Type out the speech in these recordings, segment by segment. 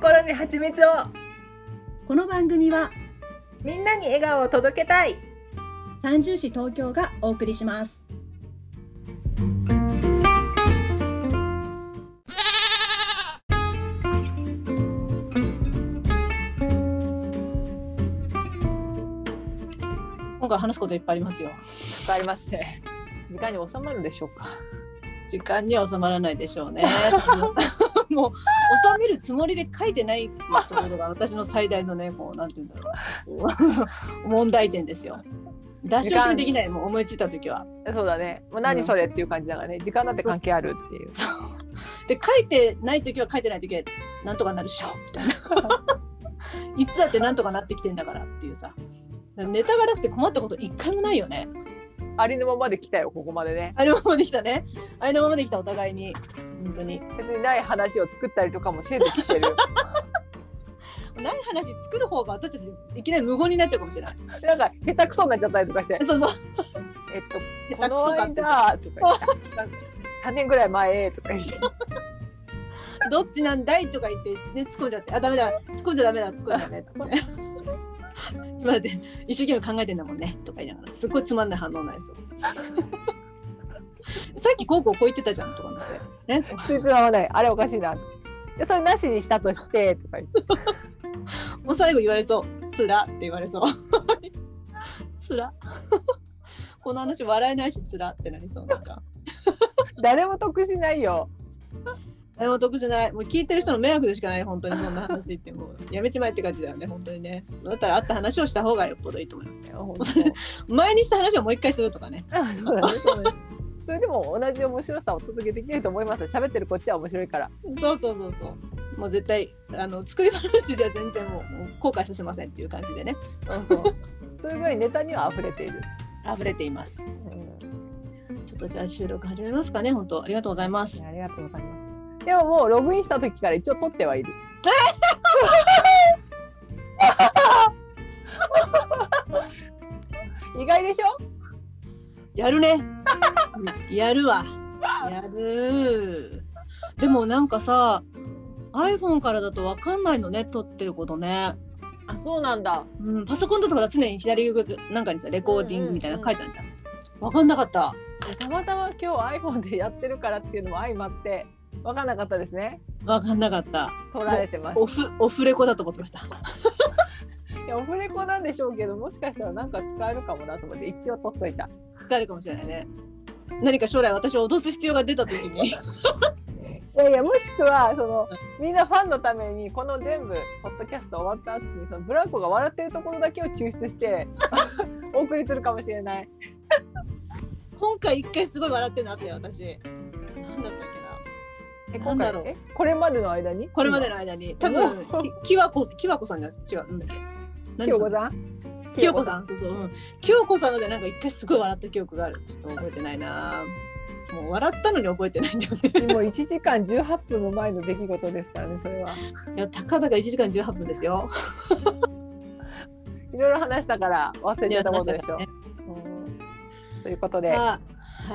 心に蜂蜜を。この番組はみんなに笑顔を届けたい。三重市東京がお送りします。今回話すこといっぱいありますよ。かかりますね。時間に収まるでしょうか？時間には収まらないでしょうね もう収めるつもりで書いてないっていうところが私の最大のねこうなんて言うんだろう。問題点ですよ。出し惜しみできないもう思いついた時は。そうだね。もう何それっていう感じだからね。時間だって関係あるっていう。で書いてない時は書いてない時はなんとかなるっしょ。みたいな。いつだってなんとかなってきてんだからっていうさ。ネタがなくて困ったこと一回もないよねありのままで来たよ、ここまでね。あれのままできたねあれのままできたお互いに本当に別にない話を作ったりとかもせず来てる。ない話作る方が私たちいきなり無言になっちゃうかもしれないなんか下手くそになっちゃったりとかして。そうそうえっと、下手くこの間とか言って。3年ぐらい前とか言って。どっちなんだいとか言って、ね、突っ込んじゃって、あ、ダメだ、突っ込んじゃダメだ、突っ込んじゃダメとかね。今だって一生懸命考えてんだもんねとか言いながら、すっごいつまんない反応なんですよ。さっきこうこうこう言ってたじゃんとかなって。ね、とかつままない。あれおかしいな。でそれなしにしたとしてとか言って。もう最後言われそう。つらって言われそう。つら。この話笑えないしつらってなりそうなんか。誰も得しないよ。誰も得じゃない。もう聞いてる人の迷惑でしかない、本当にそんな話ってもう やめちまえって感じだよね、本当にね。だったら会った話をした方がよっぽどいいと思いますよ。前にした話をもう一回するとかね。あそれでも同じ面白さをお届けできると思います。喋ってるこっちは面白いから。そうそうそうそう。もう絶対あの作り話よりは全然もうもう後悔させませんっていう感じでね。そうそう。そういうぐらいネタには溢れている。溢れています。うんちょっとじゃあ収録始めますかね。本当ありがとうございます。ありがとうございます。でももうログインした時から一応撮ってはいる。意外でしょ？やるね。やるわ。やる。でもなんかさ、iPhone からだとわかんないのね、撮ってることね。あ、そうなんだ。うん、パソコンだとほら常に左上なんかにさ、レコーディングみたいなの書いてあるじゃん。わかんなかった。たまたま今日 iPhone でやってるからっていうのも相まって分かんなかったですね。わかんなかった。撮られてます。オフ、オフレコだと思ってました。いやオフレコなんでしょうけど、もしかしたらなんか使えるかもなと思って一応撮っといた。使えるかもしれないね。何か将来私を脅す必要が出た時に。いやいやもしくはそのみんなファンのためにこの全部ポッドキャスト終わった後にそのブランコが笑ってるところだけを抽出して お送りするかもしれない。今回一回すごい笑ってんのあったよ、私。なんだったっけな。えなんだろうえこれまでの間に？これまでの間に、多分、ききわこ、きわこさんじゃ違う、なんだっけ。清子さん？きよこさん、そうそう、うん。きよこさんので、なんか一回すごい笑った記憶がある。ちょっと覚えてないな。もう笑ったのに覚えてないんだよね。もう1時間18分も前の出来事ですからねそれは。いや、たかだか1時間18分ですよ。いろいろ話したから忘れてたことでしょ。ねうんということでは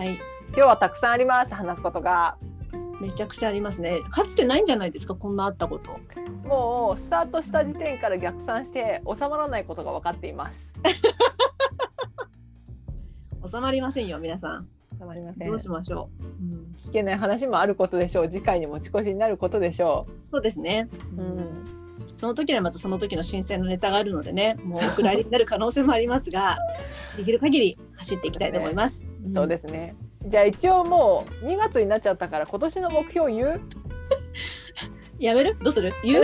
い。今日はたくさんあります話すことが。めちゃくちゃありますね。かつてないんじゃないですか、こんなあったこと。もうスタートした時点から逆算して収まらないことが分かっています。収まりませんよ、皆さん。収まりません。どうしましょう。うん、聞けない話もあることでしょう。次回に持ち越しになることでしょそうですね。う。うん。その時にはまたその時の新鮮なネタがあるのでね、もうお蔵入りになる可能性もありますが、できる限り走っていきたいと思います。そうですね。じゃあ一応もう2月になっちゃったから今年の目標言う？やめる？どうする？言う？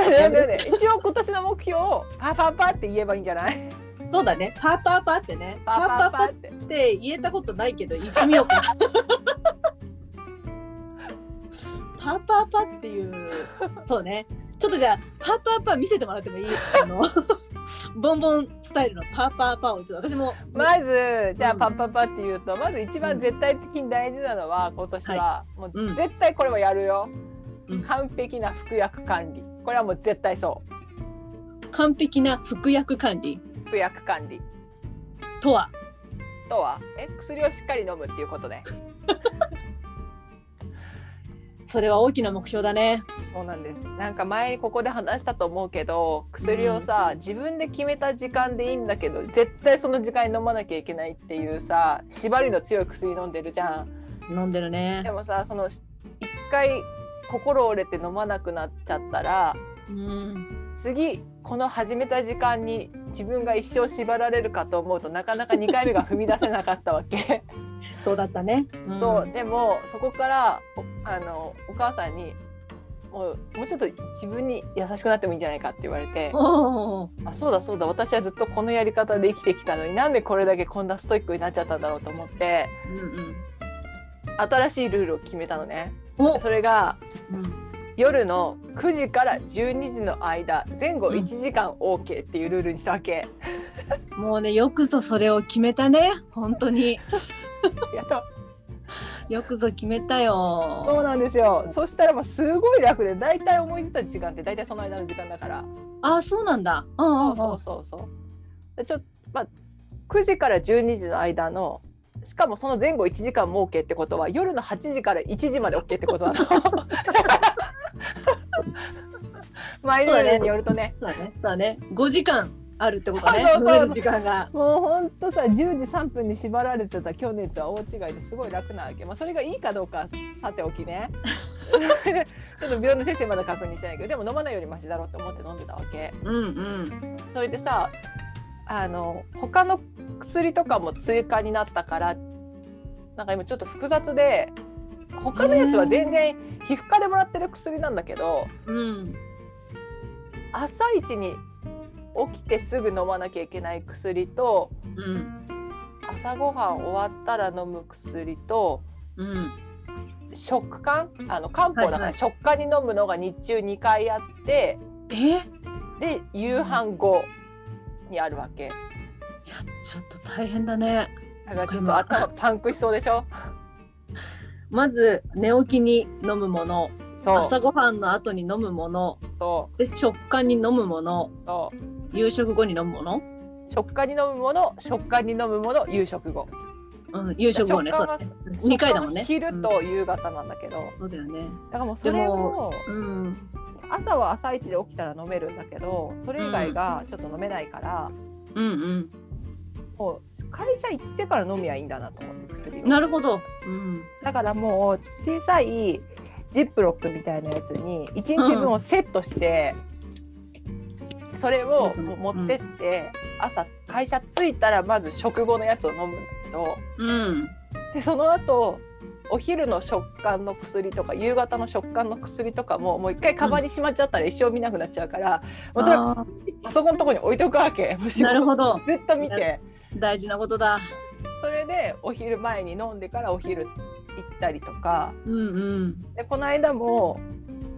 一応今年の目標をパパパって言えばいいんじゃない？そうだね。パーパーパーってね。パパーパーパーって。て言えたことないけど言ってみようか。パーパーパーっていう、そうね。ちょっとじゃあ、パーパーパー見せてもらってもいい？あの、ボンボンスタイルのパーパーパーをちょっと私も、まずじゃあうんパパパって言うとまず一番絶対的に大事なのは今年はもううん絶対これはやるよ。うん。完璧な服薬管理。これはもう絶対そ完璧な服薬管理。う服薬管理。とは、とは？え薬をしっかり飲むっていうことね それは大きな目標だね。そうなんですなんか前にここで話したと思うけど薬をさ、自分で決めた時間でいいんだけど絶対その時間に飲まなきゃいけないっていうさ縛りの強い薬飲んでるじゃん。飲んでるねで。もさその一回心折れて飲まなくなっちゃったらうん。次この始めた時間に自分が一生縛られるかと思うとなかなか2回目が踏み出せなかったわけ。そうだったね。んそうでもそこからおあのお母さんにもうもうちょっと自分に優しくなってもいいんじゃないかって言われてあそうだそうだ私はずっとこのやり方で生きてきたのになんでこれだけこんなストイックになっちゃったんだろうと思ってうんうん。新しいルールを決めたのね。おそれがうん。夜の9時から12時の間前後うん1時間 OK っていうルールにしたわけ。もうねよくぞそれを決めたね本当に やったよくぞ決めたそうよなんですよ。そしたらもうすごい楽で大体思いついた時間って大体その間の時間だから。あそうなんだうんうんそうそうそうそう。でちょまあ9時から12時の間のしかもその前後1時間も OK ってことは夜の8時から1時まで OK ってことなの。マイルールによるとね。そうだね。そうだね。5時間あるってことね。そうそう。時間が。もうほんとさ10時3分に縛られてた去年とは大違いですごい楽なわけ、まあ、それがいいかどうかはさておきね。ちょっと病院の先生まだ確認してないけどでも飲まないよりマシだろうと思って飲んでたわけ。うんうん。それでさあの他の薬とかも追加になったからなんか今ちょっと複雑で他のやつは全然皮膚科でもらってる薬なんだけどうん。朝一に起きてすぐ飲まなきゃいけない薬とうん朝ごはん終わったら飲む薬とうん食感？あの漢方だからはいはい。食感に飲むのが日中2回あってえ？で夕飯後にあるわけ。いやちょっと大変だね。だからちょっと頭パンクしそうでしょ？まず寝起きに飲むもの。朝ごはんの後に飲むもの。そで食感に飲むもの。夕食後に飲むもの、食感に飲むもの食感に飲むもの夕食後。うん、夕食後ね。そうだね。2回だもんね。昼と夕方なんだけど、だそうだよね。からもうそれもうん。朝は朝一で起きたら飲めるんだけどそれ以外がちょっと飲めないから、うんうんもう会社行ってから飲みはいいんだなと思って薬を。なるほど。うん。だからもう小さいジップロックみたいなやつに1日分をセットして、それをうん。もう持ってって、朝会社着いたらまず食後のやつを飲むんだけど。うん。でその後お昼の食感の薬とか夕方の食感の薬とかももう一回カバンにしまっちゃったら一生見なくなっちゃうから、もうそれあパソコンのとこに置いておくわけ。なるほど。ずっと見て大事なことだ。それでお昼前に飲んでからお昼行ったりとか。うんうん。でこの間も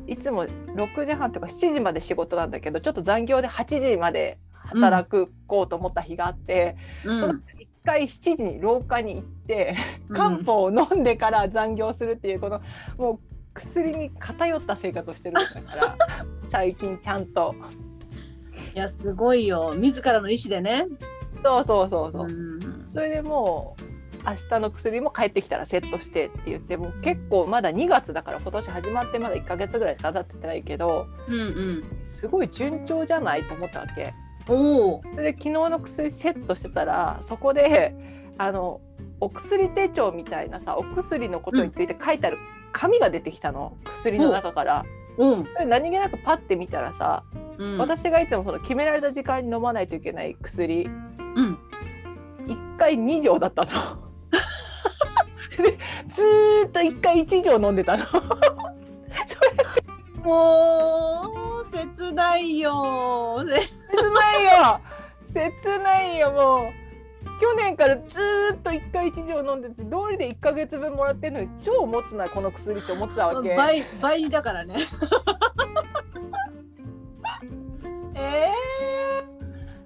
いつも6時半とか7時まで仕事なんだけどちょっと残業で8時まで働くこうと思った日があって、うん。その一回7時に廊下に行って漢方を飲んでから残業するっていうこのもう薬に偏った生活をしてるんだから 最近ちゃんと。いやすごいよ。自らの意思でねそうそうそうそう、んそれでもう明日の薬も帰ってきたらセットしてって言ってもう結構まだ2月だから今年始まってまだ1ヶ月ぐらいしか経ってないけどうんうん。すごい順調じゃないと思ったわけ。おおそれで昨日の薬セットしてたらそこであのお薬手帳みたいなさお薬のことについて書いてある紙が出てきたの。薬の中から。う。ん。何気なくパッて見たらさ、うん。私がいつもその決められた時間に飲まないといけない薬うん。1回2錠だったの。でずーっと1回1錠飲んでたの。もう切ないよ。せ切ないよ。切ないよ。もう去年からずーっと1回1錠飲んでて通りで1ヶ月分もらってるのに超持つなこの薬って思ってたわけ。倍倍だからね。え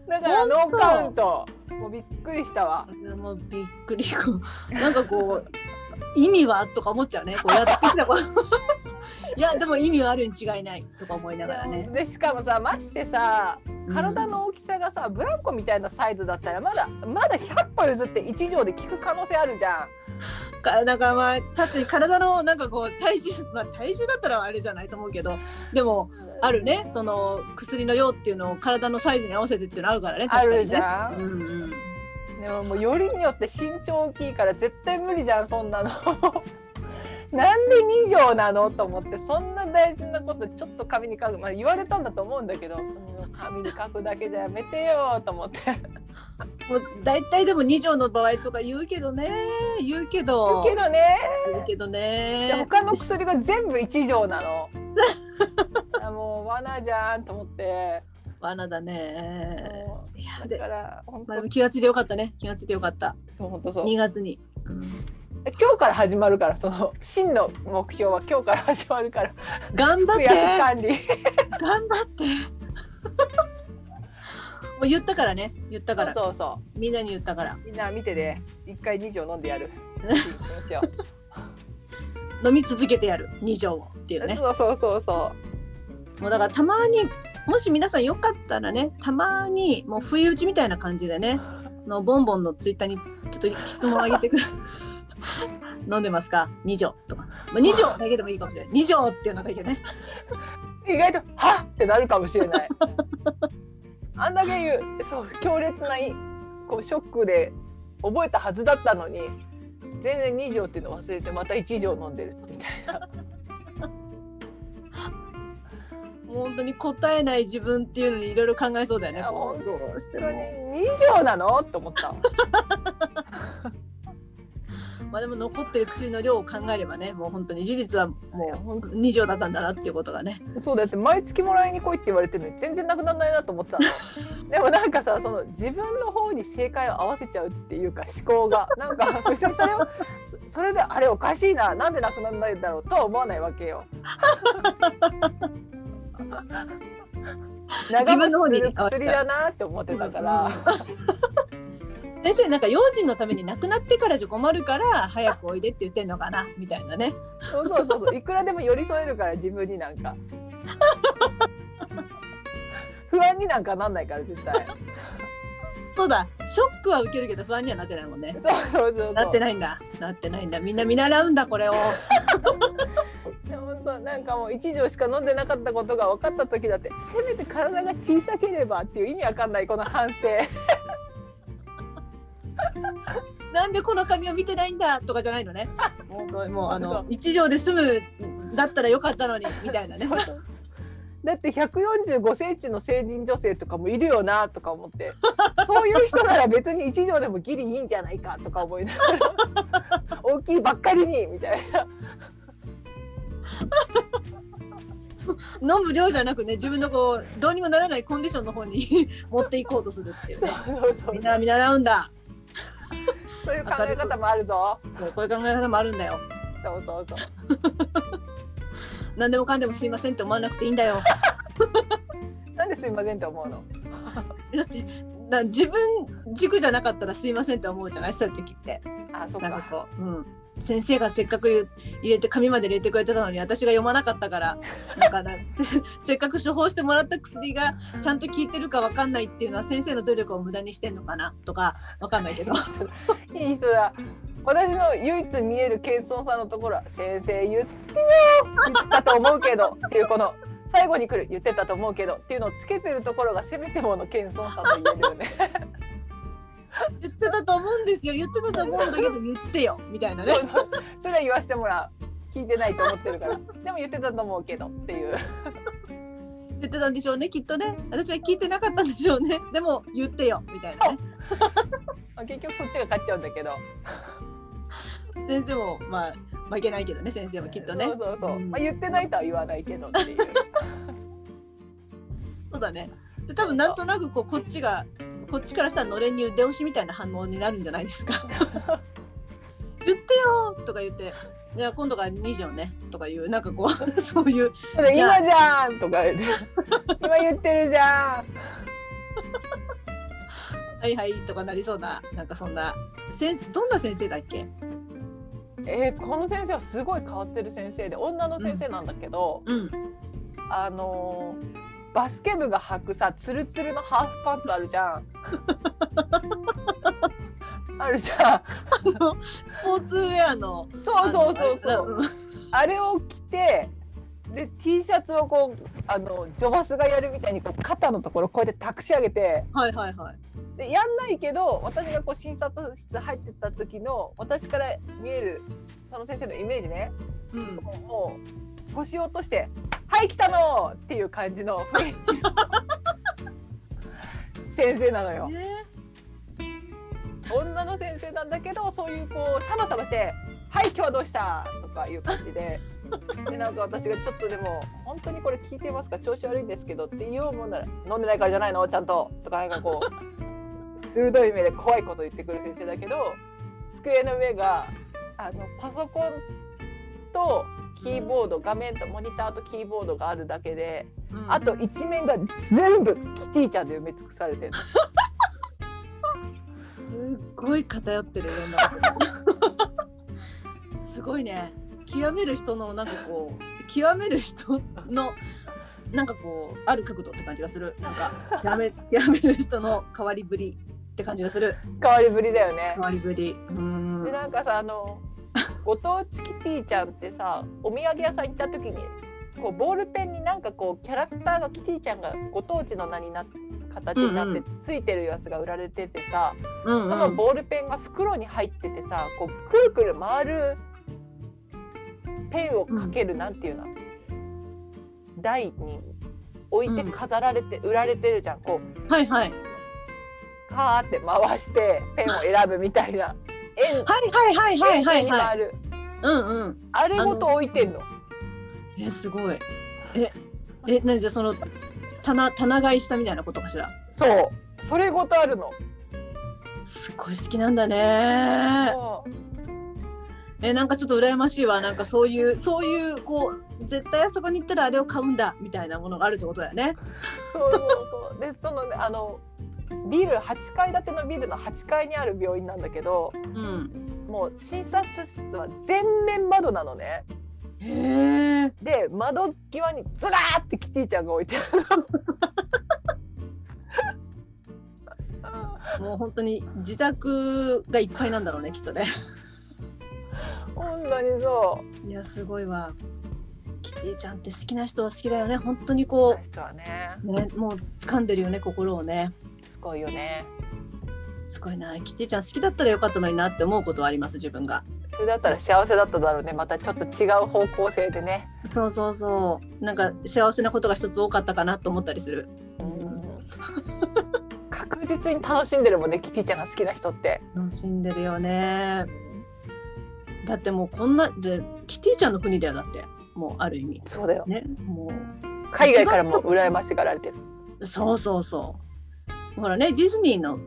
だからノーカウント。もうびっくりしたわ。えもうびっくり。こうなんかこう意味は？とか思っちゃうね。こうやってきたこと。いやでも意味はあるに違いないとか思いながらね。でしかもさましてさ体の大きさがさブランコみたいなサイズだったらまだまだ100歩譲って1錠で効く可能性あるじゃん。かなんかまあ確かに体のなんかこう体重まあ体重だったらあれじゃないと思うけどでもあるね。その薬の量っていうのを体のサイズに合わせてっていうのあるからね。あるじ確かにね。ゃん。うん。うんでももうよりによって身長大きいから絶対無理じゃんそんなの。なんで2畳なのと思ってそんな大事なことちょっと紙に書く。まあ言われたんだと思うんだけどその紙に書くだけじゃやめてよと思って。もう大体でも2畳の場合とか言うけどね。言うけど。けどね。言うけどでね他の薬が全部1錠なの。あ もう罠じゃんと思って。罠だね。だでから本まあ、気がついてよかったね。気がついてよかった。そう本当そう。2月に、うん。今日から始まるからその真の目標は今日から始まるから。頑張って。薬管理。頑張って。もう言ったからね。言ったから。そうそみんなに言ったから。うみんな見てで一回2錠飲んでやる。飲み続けてやる。2錠をっていうね。そうそうそうそもうだからたまにもし皆さんよかったらねたまにもう不意打ちみたいな感じでねのボンボンのツイッターにちょっと質問をあげてください。飲んでますか？2錠とか、まあ、2錠だけでもいいかもしれない。2錠っていうのだけね。意外とはっってなるかもしれない。あんだけ言うそう強烈なこうショックで覚えたはずだったのに全然2錠っていうの忘れてまた1錠飲んでるみたいな。本当に答えない自分っていうのにいろいろ考えそうだよね。いやこうどうして本当にも。2錠なの？って思った。まあでも残ってる薬の量を考えればねもう本当に事実はも本当。う2錠だったんだなっていうことがね。そうだって毎月もらいに来いって言われてるのに全然なくならないなと思ってたの。でもなんかさその自分の方に正解を合わせちゃうっていうか思考がなんか別にそれをそそれであれおかしいななんでなくならないんだろうとは思わないわけよ。自分の方に薬だなって思ってたから、先生なんか用心のために亡くなってからじゃ困るから早くおいでって言ってんのかな？みたいなね。そうそうそうそう。いくらでも寄り添えるから自分になんか。不安になんかなんないから絶対。そうだ。ショックは受けるけど不安にはなってないもんね。そうそうそう。なってないんだ。なってないんだ。みんな見習うんだこれを 本当なんかもう一錠しか飲んでなかったことが分かった時だってせめて体が小さければっていう意味わかんないこの反省。なんでこの紙を見てないんだとかじゃないのね。もうもうあの一錠で済むだったらよかったのにみたいなね。だって145センチの成人女性とかもいるよなとか思ってそういう人なら別に一錠でもギリいいんじゃないかとか思いながら大きいばっかりにみたいな 飲む量じゃなくね自分のこうどうにもならないコンディションの方に 持っていこうとするっていうね。みんな見習うんだ。そういう考え方もあるぞ。こういう考え方もあるんだよ。そうそうそう。何でもかんでもすいませんって思わなくていいんだよ。なんですいませんって思うの？だってな自分軸じゃなかったらすいませんって思うじゃない？そういう時って。あそっなんかかこう、うん、先生がせっかく入れて紙まで入れてくれてたのに私が読まなかったからなんかな せせっかく処方してもらった薬がちゃんと効いてるかわかんないっていうのは先生の努力を無駄にしてんのかなとかわかんないけど。いい人だ。私の唯一見える謙遜さんのところは「先生言ってよ言ったと思うけど」っていうこの最後に来る「言ってたと思うけど」っていうのをつけてるところがせめてもの謙遜さと言えるよね。言ってたと思うんですよ。言ってたと思うんだけど言ってよ。みたいなね。それは言わせてもらう聞いてないと思ってるから。でも言ってたと思うけどっていう。言ってたんでしょうねきっとね。私は聞いてなかったんでしょうね。でも言ってよ。みたいなね。まあ結局そっちが勝っちゃうんだけど、先生もまあ負けないけどね先生もきっとね。そうそうそう、うん。まあ、言ってないとは言わないけどっていう。そうだね。で多分なんとなくこうこっちがこっちからしたらのれんに腕押しみたいな反応になるんじゃないですか。言ってよとか言ってじゃあ今度から2錠ねとかいうなんかこう そういう今じゃんとか言って今言ってるじゃん。はいはいとかなりそうななんかそんな先生どんな先生だっけ？えーこの先生はすごい変わってる先生で女の先生なんだけど、うん。あのーバスケ部が履くさツルツルのハーフパンツあるじゃん。あるじゃん。スポーツウェアのそうそうそうそあのうあれを着てで T シャツをこうあのジョバスがやるみたいにこう肩のところこうやって託し上げて。はいはいはい。でやんないけど私がこう診察室入ってった時の私から見えるその先生のイメージね。うん。もう腰を落として「はい来たの!」っていう感じの先生なのよ。え女の先生なんだけどそういうこうサバサバして「はい今日はどうした?」とかいう感じででなんか私がちょっとでも「本当にこれ聞いてますか？調子悪いんですけど」って言おうもんなら「飲んでないからじゃないの？ちゃんと」とかなんかこう鋭い目で怖いこと言ってくる先生だけど机の上があのパソコンとキーボード画面とモニターとキーボードがあるだけでうん。あと一面が全部キティちゃんで埋め尽くされてる。すっごい偏ってるいろんなすごいね。極める人のなんかこう極める人のなんかこうある角度って感じがする。なんか極め極める人の変わりぶりって感じがする。変わりぶりだよね。変。わりぶり。うん。でなんかさあの ご当地キティちゃんってさお土産屋さん行った時にこうボールペンになんかこうキャラクターがキティちゃんがご当地の名になって形になってついてるやつが売られててさ、うんうん。そのボールペンが袋に入っててさこうくるくる回るペンをかける、なんていうの台に置いて飾られて、売られてるじゃん。こうはいはい。カーって回してペンを選ぶみたいな円。はいはいはいはいはいはい。うんうん。あれごと置いてんの？えすごい。ええ何じゃあその棚棚買いしたみたいなことかしら？そう。それごとあるの。すごい好きなんだね。えなんかちょっと羨ましいわ。なんかそういうそういうこう絶対あそこに行ったらあれを買うんだみたいなものがあるってことだよね。そうそうそう。でそのねあのビル8階建てのビルの8階にある病院なんだけどうん。もう診察室は全面窓なのね。へえで窓際にずらーってキティちゃんが置いてある もう本当に自宅がいっぱいなんだろうねきっとね。本当にそいやすごいわキティちゃんって好きな人は好きだよね。本当にうこ人はね。うねもう掴んでるよね心をね。すごいよね。すごいな。キティちゃん好きだったらよかったのになって思うことはあります自分が。それだったら幸せだっただろうね。またちょっと違う方向性でね。そうそうそう。なんか幸せなことが一つ多かったかなと思ったりする。確実に楽しんでるもんねキティちゃんが好きな人って。楽しんでるよね。だってもうこんなでキティちゃんの国だよだってもうある意味。そうだよ。ねも海外からも羨ましがられてる。うそうそうそう。ほらねディズニーの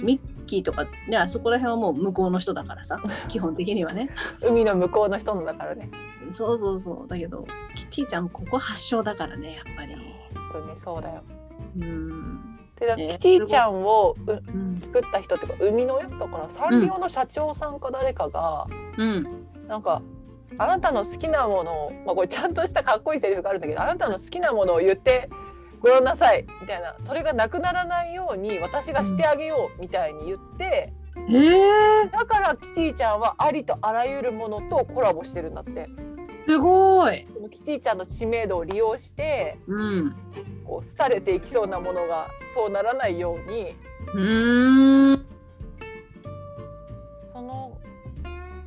ミッキーとかねあそこら辺はもう向こうの人だからさ。基本的にはね。海の向こうの人のだからね。そうそうそう。だけどキティちゃんここ発祥だからねやっぱり。本当にそうだよ。うん。でだねキティちゃんをううん。作った人っていうか生みの親だからサンリオの社長さんか誰かが、うん。なんかあなたの好きなものを、まあ、これちゃんとしたかっこいいセリフがあるんだけどあなたの好きなものを言ってごらんなさいみたいなそれがなくならないように私がしてあげようみたいに言って、へえだからキティちゃんはありとあらゆるものとコラボしてるんだって。すごい。キティちゃんの知名度を利用してうん。こう廃れていきそうなものがそうならないようにうーん。その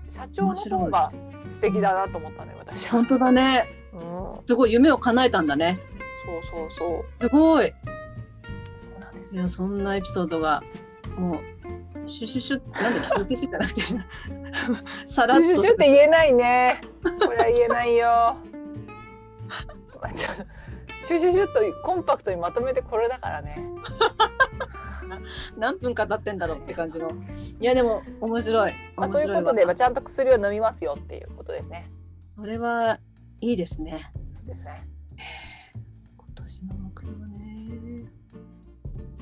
社長の方が素敵だなと思ったね私。は。本当だね。うん、そうすごい夢を叶えたんだね。そうそうすごい。そうなんです。いやそんなエピソードがもうシュシュシュなんだっけシュシュシュじゃなくてさらっと。シュって言えないね。これは言えないよ。シュシュシュっとコンパクトにまとめてこれだからね。何分か経ってんだろうって感じの。いやでも面白いまあ、そういうことで、まあ、ちゃんと薬を飲みますよっていうことですね。それはいいですねそうですね。今年の目標ね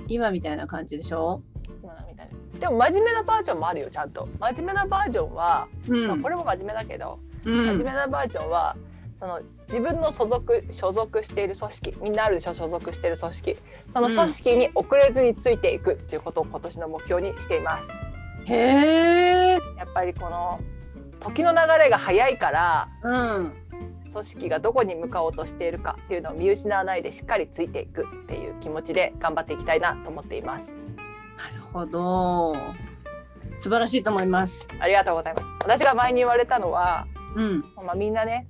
今みたいな感じでしょ？今のみたいにでも真面目なバージョンもあるよちゃんと。真面目なバージョンは、うまあ、これも真面目だけど、うん真面目なバージョンはその自分の所属所属している組織みんなあるでしょ所属している組織その組織に遅れずについていくということを今年の目標にしています。へえ。やっぱりこの時の流れが早いからうん。組織がどこに向かおうとしているかっていうのを見失わないでしっかりついていくっていう気持ちで頑張っていきたいなと思っています。なるほど。素晴らしいと思います。ありがとうございます。私が前に言われたのは、うん。まあ、みんなね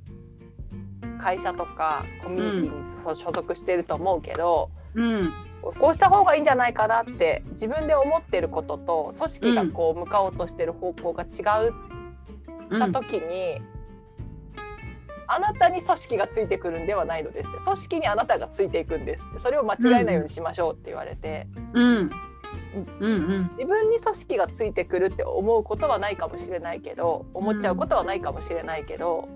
会社とかコミュニティに所所属していると思うけど、うん。こうした方がいいんじゃないかなって自分で思ってることと組織がこう向かおうとしてる方向が違ううん。った時に、あなたに組織がついてくるんではないのですって組織にあなたがついていくんですってそれを間違えないようにしましょうって言われて、うん。うんうん。自分に組織がついてくるって思うことはないかもしれないけど思っちゃうことはないかもしれないけど、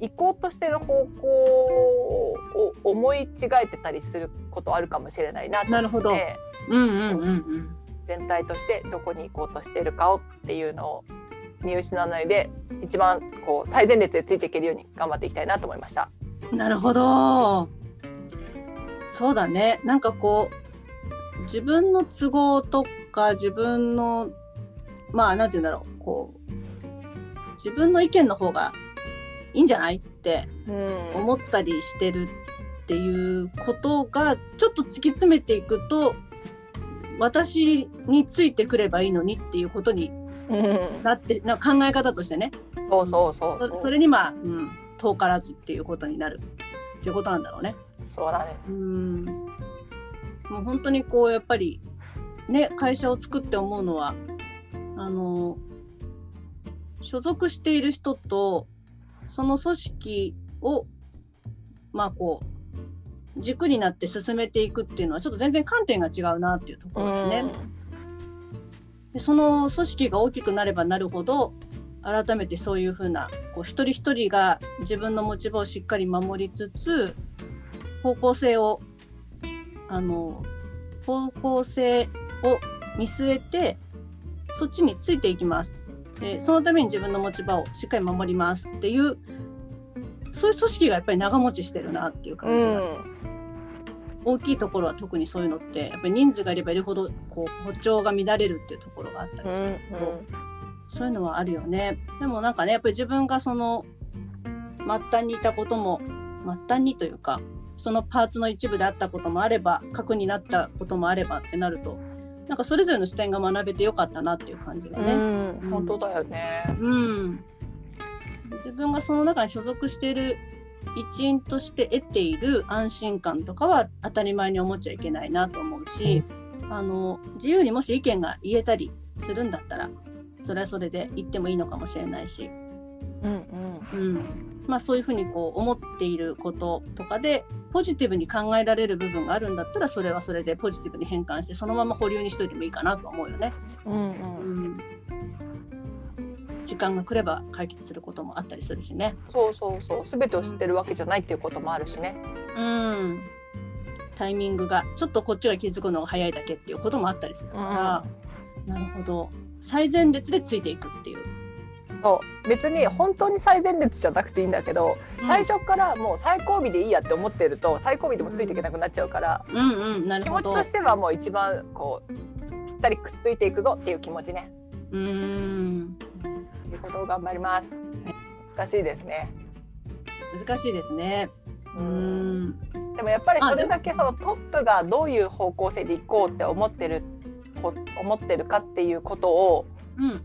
行こうとしてる方向を思い違えてたりすることあるかもしれないなとなるほど思ってうんうんうんうん。全体としてどこに行こうとしているかをっていうのを見失わないで一番こう最前列でついていけるように頑張っていきたいなと思いました。なるほど。そうだね。なんかこう自分の都合とか自分のまあなんて言うんだろうこう自分の意見の方がいいんじゃないってうん。思ったりしてるっていうことがちょっと突き詰めていくと私についてくればいいのにっていうことにうんなってな考え方としてね。そうそうそうそう。そそれにまあ、うん、遠からずっていうことになるっていうことなんだろうね。そうだね。うん。もう本当にこうやっぱりね会社を作って思うのはあの所属している人とその組織をまあこう軸になって進めていくっていうのはちょっと全然観点が違うなっていうところだよね。でその組織が大きくなればなるほど改めてそういうふうなこう一人一人が自分の持ち場をしっかり守りつつ方向性をあの方向性を見据えてそっちについていきますでそのために自分の持ち場をしっかり守りますっていうそういう組織がやっぱり長持ちしてるなっていう感じが、大きいところは特にそういうのってやっぱり人数がいればいるほどこう歩調が乱れるっていうところがあったりするけど、そういうのはあるよね。でもなんかねやっぱり自分がその末端にいたことも末端にというかそのパーツの一部であったこともあれば核になったこともあればってなるとなんかそれぞれの視点が学べてよかったなっていう感じがね。うん、本当だよね。うん、自分がその中に所属している一員として得ている安心感とかは当たり前に思っちゃいけないなと思うし、あの自由にもし意見が言えたりするんだったらそれはそれで言ってもいいのかもしれないし、うん。うんまあ、そういうふうにこう思っていることとかでポジティブに考えられる部分があるんだったらそれはそれでポジティブに変換してそのまま保留にしといてもいいかなと思うよね。うんうんううん。ん時間が来れば解決することもあったりするしね。そうそうそう。すべてを知ってるわけじゃないっていうこともあるしね。うん。タイミングがちょっとこっちが気づくのが早いだけっていうこともあったりするから、なるほど最前列でついていくっていう。そう別に本当に最前列じゃなくていいんだけど、最初からもう最後尾でいいやって思ってると最後尾でもついていけなくなっちゃうから、うんうんなるほど。気持ちとしてはもう一番こうぴったりくっついていくぞっていう気持ちね。うーんということを頑張ります。難しいですね。難しいですね。うーんでもやっぱりそれだけそのトップがどういう方向性で行こうって思ってるこ思ってるかっていうことをうん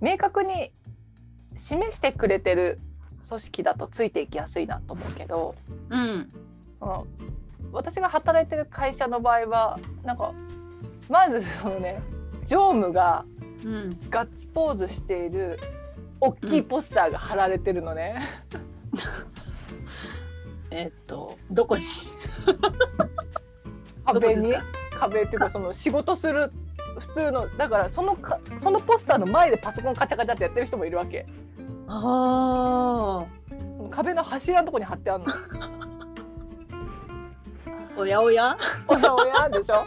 明確に示してくれてる組織だとついていきやすいなと思うけどうん。その私が働いてる会社の場合はなんかまずそのね常務がうん。ガッツポーズしている大きいポスターが貼られてるのね。えっとどこに？壁に？壁っていうかその仕事する普通のだからそのかそのポスターの前でパソコンカチャカチャってやってる人もいるわけ。あその壁の柱のとこに貼ってあるの。あおやおや？おやおやでしょ？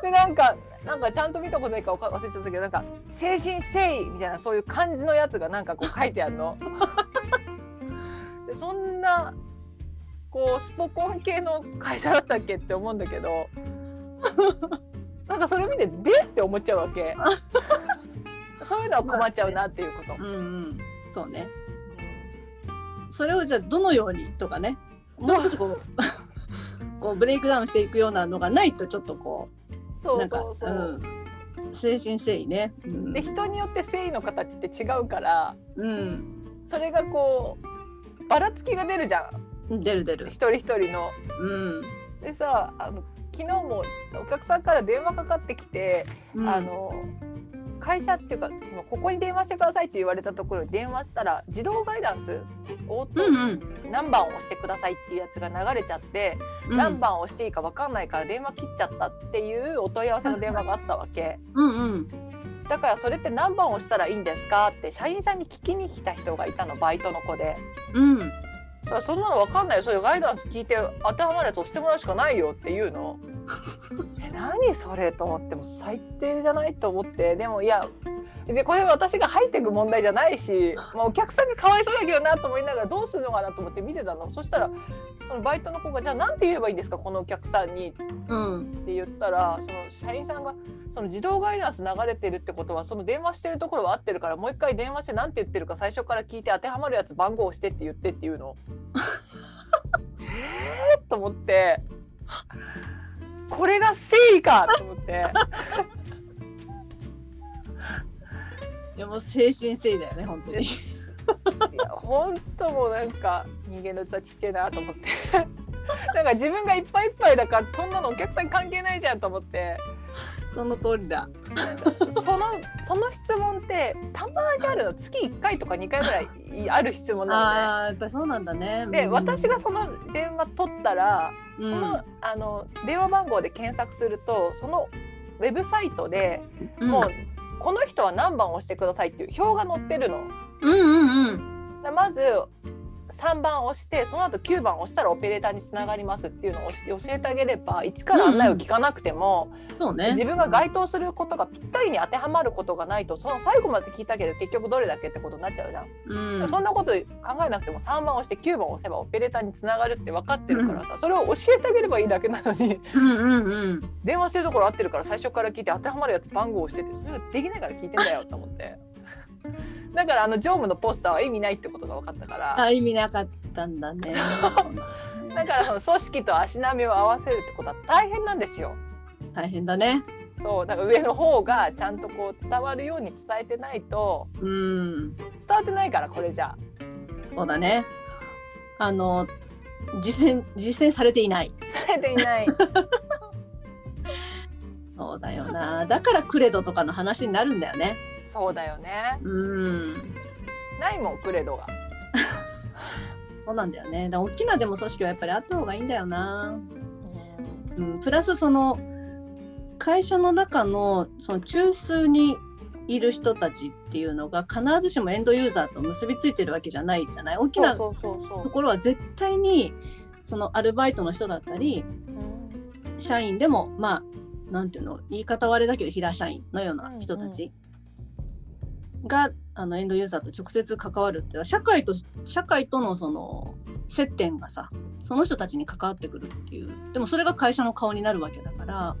でなんかなんかちゃんと見たことないか忘れちゃったけどなんか「誠心誠意」みたいなそういう感じのやつがなんかこう書いてあるの。でそんなこうスポコン系の会社だったっけって思うんだけどなんかそれ見て「で?」って思っちゃうわけ。そういうのは困っちゃうなっていうこと。うんうんそうねそれをじゃあどのようにとかねもう少しこう こうブレイクダウンしていくようなのがないとちょっとこそううなんかそうそう。うん、精神誠意ね。うんで人によって誠意の形って違うからうん、それがこうばらつきが出るじゃん出る出る一。人一人の。うんでさあの昨日もお客さんから電話かかってきて、うん、あの会社っていうかそのここに電話してくださいって言われたところに電話したら自動ガイダンス応答うんうん。何番を押してくださいっていうやつが流れちゃって、うん、何番を押していいか分かんないから電話切っちゃったっていうお問い合わせの電話があったわけ。うんうん。だからそれって何番押したらいいんですかって社員さんに聞きに来た人がいたのバイトの子で。うんそんなの分かんないよ。そういうガイダンス聞いて当てはまるやつ押してもらうしかないよっていうの。え何それと思ってもう最低じゃないと思って。でもいや別にこれは私が入っていく問題じゃないし、まあ、お客さんがかわいそうだけどなと思いながらどうするのかなと思って見てたの。そしたらそのバイトの子が「じゃあ何て言えばいいんですかこのお客さんに」ってうん言ったらその社員さんがその自動ガイダンス流れてるってことはその電話してるところは合ってるからもう一回電話して何て言ってるか最初から聞いて当てはまるやつ番号押してって言ってっていうの。えーと思ってこれが誠意かと思って いやもう精神誠意だよね本当に。いや本当もうなんか人間の器ちっちゃいなと思って なんか自分がいっぱいいっぱいだからそんなのお客さん関係ないじゃんと思ってその通りだ。そのその質問ってたまにあるの月1回とか2回ぐらいある質問なのね。ああやっぱりそうなんだね。でうん私がその電話取ったら、うんそのあの電話番号で検索するとそのウェブサイトで、うんもうこの人は何番押してくださいっていう表が載ってるの。うんうんうんでまず3番押してその後9番押したらオペレーターにつながりますっていうのを教えてあげれば一から案内を聞かなくても、そうね。自分が該当することがぴったりに当てはまることがないとその最後まで聞いたけど結局どれだけってことになっちゃうじゃん。うんそんなこと考えなくても3番押して9番押せばオペレーターにつながるって分かってるからさ、それを教えてあげればいいだけなのにうんうんうん。電話してるところ合ってるから最初から聞いて当てはまるやつ番号を押しててそれができないから聞いてんだよと思ってだからあの常務のポスターは意味ないってことが分かったからあ意味なかったんだね。だからその組織と足並みを合わせるってことは大変なんですよ。大変だね。そうだから上の方がちゃんとこう伝わるように伝えてないとうん。伝わってないからこれじゃそうだね。あの実践実践されていない。されていない。そうだよな。だからクレドとかの話になるんだよね。そうだよね。うん。ないもんクレドが。そうなんだよね。だから大きなでも組織はやっぱりあった方がいいんだよな。うん、プラスその会社の中のその中枢にいる人たちっていうのが必ずしもエンドユーザーと結びついてるわけじゃないじゃない？大きなところは絶対にそのアルバイトの人だったりうん社員でもまあなんていうの？言い方はあれだけど平社員のような人たちが、あのエンドユーザーと直接関わるっていうのは社会と社会とのその接点がさその人たちに関わってくるっていう。でもそれが会社の顔になるわけだからや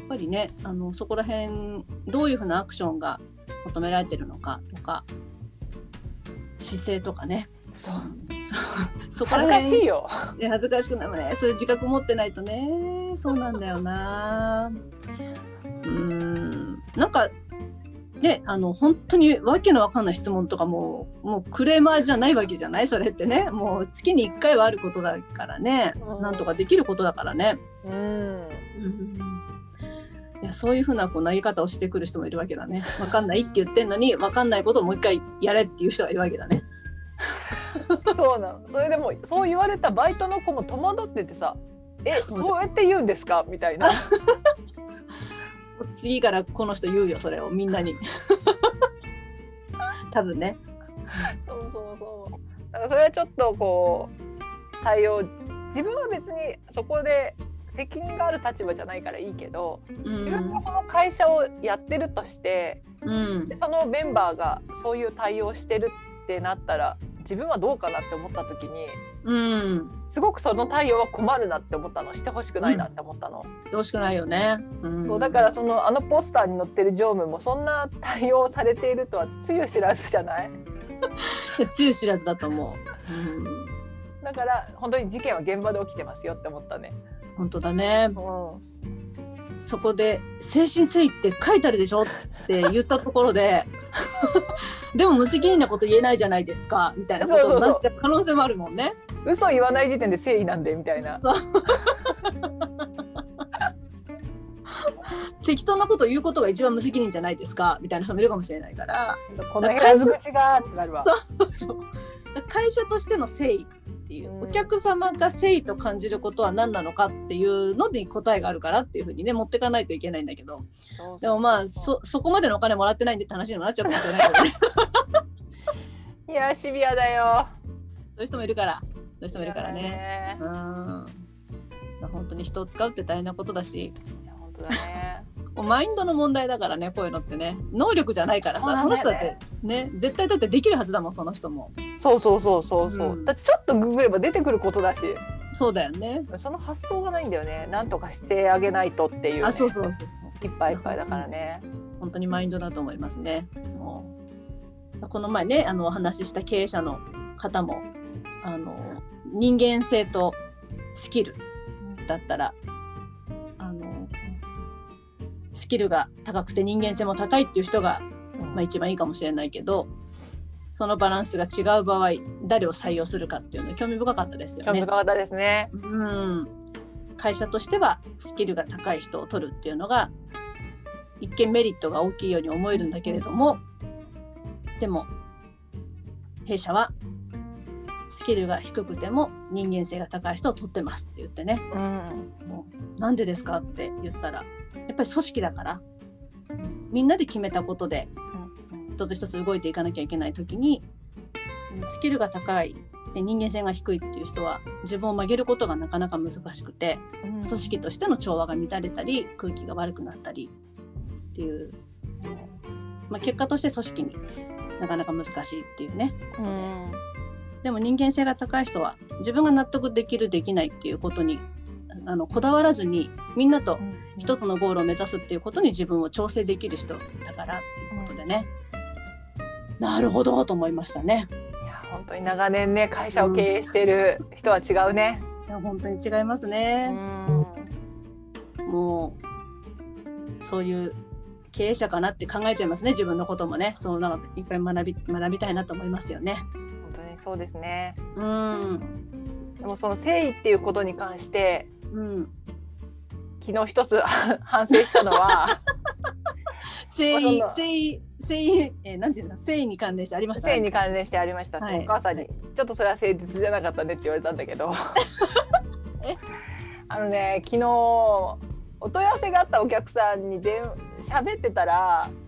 っぱりねあのそこら辺どういうふうなアクションが求められてるのかとか姿勢とかね。そう。そ そこら恥ずか辺しいよ。恥ずかしくないもんね。そういう自覚持ってないとね。そうなんだよな。うーん。なんかねあの本当にわけのわかんない質問とかももうクレーマーじゃないわけじゃない？それってね。もう月に1回はあることだからね、うん。なんとかできることだからね、うん。うん。いやそういうふうなこう投げ方をしてくる人もいるわけだね。わかんないって言ってんのにわかんないことをもう一回やれっていう人がいるわけだね。そうなの。それでもそう言われたバイトの子も戸惑っててさ、えそうやって言うんですか？みたいな。次からこの人言うよそれをみんなに。多分ね。そうそうそう。だからそれはちょっとこう対応自分は別にそこで責任がある立場じゃないからいいけど、う自分んがその会社をやってるとして、うん。でそのメンバーがそういう対応してるってなったら自分はどうかなって思った時にうん。すごくその対応は困るなって思ったの。してほしくないなって思ったの、どうしくないよね、うん、そうだからそのあのポスターに載ってる常務もそんな対応されているとはつゆ知らずじゃない？つゆ知らずだと思う、うん、だから本当に事件は現場で起きてますよって思ったね。本当だね。うん、そこで「誠心誠意って書いてあるでしょ?」って言ったところで でも無責任なこと言えないじゃないですかみたいなことになってる可能性もあるもんね。嘘言わない時点で誠意なんでみたいな。適当なことを言うことが一番無責任じゃないですかみたいな人もいるかもしれないから この辺口がってなるわ。そうそう会社としての誠意っていう、うんお客様が誠意と感じることは何なのかっていうのに答えがあるからっていうふうにね持っていかないといけないんだけどでもまあそそこまでのお金もらってないんでって話にもなっちゃうかもしれないけどねいやシビアだよ。そういう人もいるからそういう人もいるからね。ね。うん本当に人を使うって大変なことだしいや本当だね。マインドの問題だからねこういうのってね。能力じゃないからさそ,、の人だってね絶対だってできるはずだもんその人も。そうそうそうそうそう。うん。だちょっとググれば出てくることだし、そうだよね。その発想がないんだよね。なんとかしてあげないとっていう、ね。あそうそうそうそう。いっぱいいっぱいだからね。本当にマインドだと思いますね。そう。この前ねあのお話しした経営者の方もあの人間性とスキルだったらスキルが高くて人間性も高いっていう人が、まあ、一番いいかもしれないけどそのバランスが違う場合誰を採用するかっていうのは興味深かったですよね。興味深かったですね。うん、会社としてはスキルが高い人を取るっていうのが一見メリットが大きいように思えるんだけれどもでも弊社はスキルが低くても人間性が高い人を取ってますって言ってね。うん。もうなんでですかって言ったらやっぱり組織だからみんなで決めたことで一つ一つ動いていかなきゃいけない時にスキルが高いで人間性が低いっていう人は自分を曲げることがなかなか難しくて組織としての調和が乱れたり空気が悪くなったりっていう、まあ、結果として組織になかなか難しいっていうねことで、でも人間性が高い人は自分が納得できるできないっていうことにあのこだわらずにみんなと一つのゴールを目指すっていうことに自分を調整できる人だからっていうことでね、なるほどと思いましたね。いや本当に長年ね会社を経営している人は違うね。いや本当に違いますうね。ん。もうそういう経営者かなって考えちゃいますね自分のこともねそうなんかいっぱい学び学びたいなと思いますよね。そうですね。うん。でもその誠意っていうことに関してうん。昨日一つ 反省したのは 誠意まあ誠意誠意えーなんていうの？誠意に関連してありました？誠意に関連してありました、はい。お母さんに、はい。ちょっとそれは誠実じゃなかったねって言われたんだけど。え？あのね昨日お問い合わせがあったお客さんに電喋ってたらうん「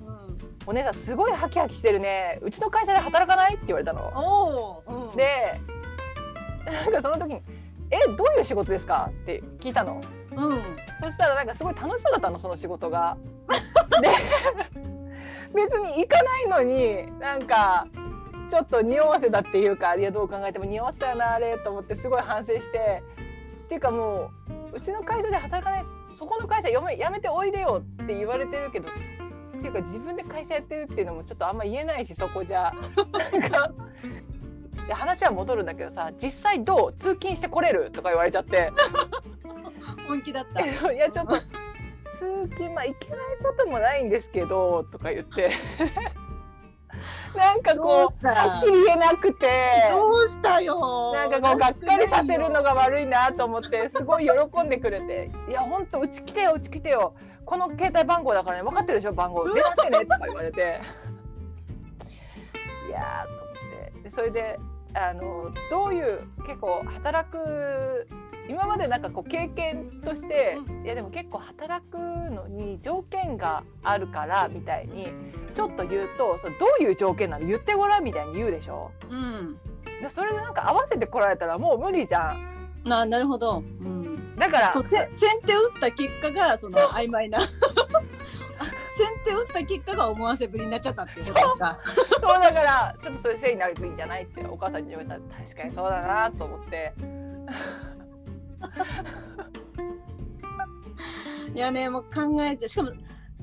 お姉さんすごいハキハキしてるねうちの会社で働かない?」って言われたの。うん、でなんかその時に「えどういう仕事ですか?」って聞いたの。うんそしたらなんかすごい楽しそうだったのその仕事が。で別に行かないのになんかちょっと匂わせだっていうかいやどう考えても匂わせだよなあれと思ってすごい反省してっていうかもううちの会社で働かないそこの会社やめやめておいでよって言われてるけどっていうか自分で会社やってるっていうのもちょっとあんま言えないしそこじゃ。なんかで話は戻るんだけどさ実際どう通勤してこれるとか言われちゃって。本気だった。いやちょっと通勤まあいけないこともないんですけどとか言って なんかこうはっきり言えなくてどうしたよ。なんかこうがっかりさせるのが悪いなと思ってすごい喜んでくれて「いやほんとうち来てようち来てよこの携帯番号だからね分かってるでしょ番号。電話してね」とか言われて。いやーと思って。でそれであのどういう結構働く今までなんかこう経験として、いやでも結構働くのに条件があるからみたいにちょっと言うとそれどういう条件なの言ってごらんみたいに言うでしょ。うん。でそれでなんか合わせてこられたらもう無理じゃん。ななるほど。うん。だからそうせ先手打った結果がその曖昧な。あ 先手打った結果が思わせぶりになっちゃったっていうことですか？そうだからちょっとそれせいになるといいんじゃないってお母さんに言われたら確かにそうだなと思って いやねもう考えちゃうしかも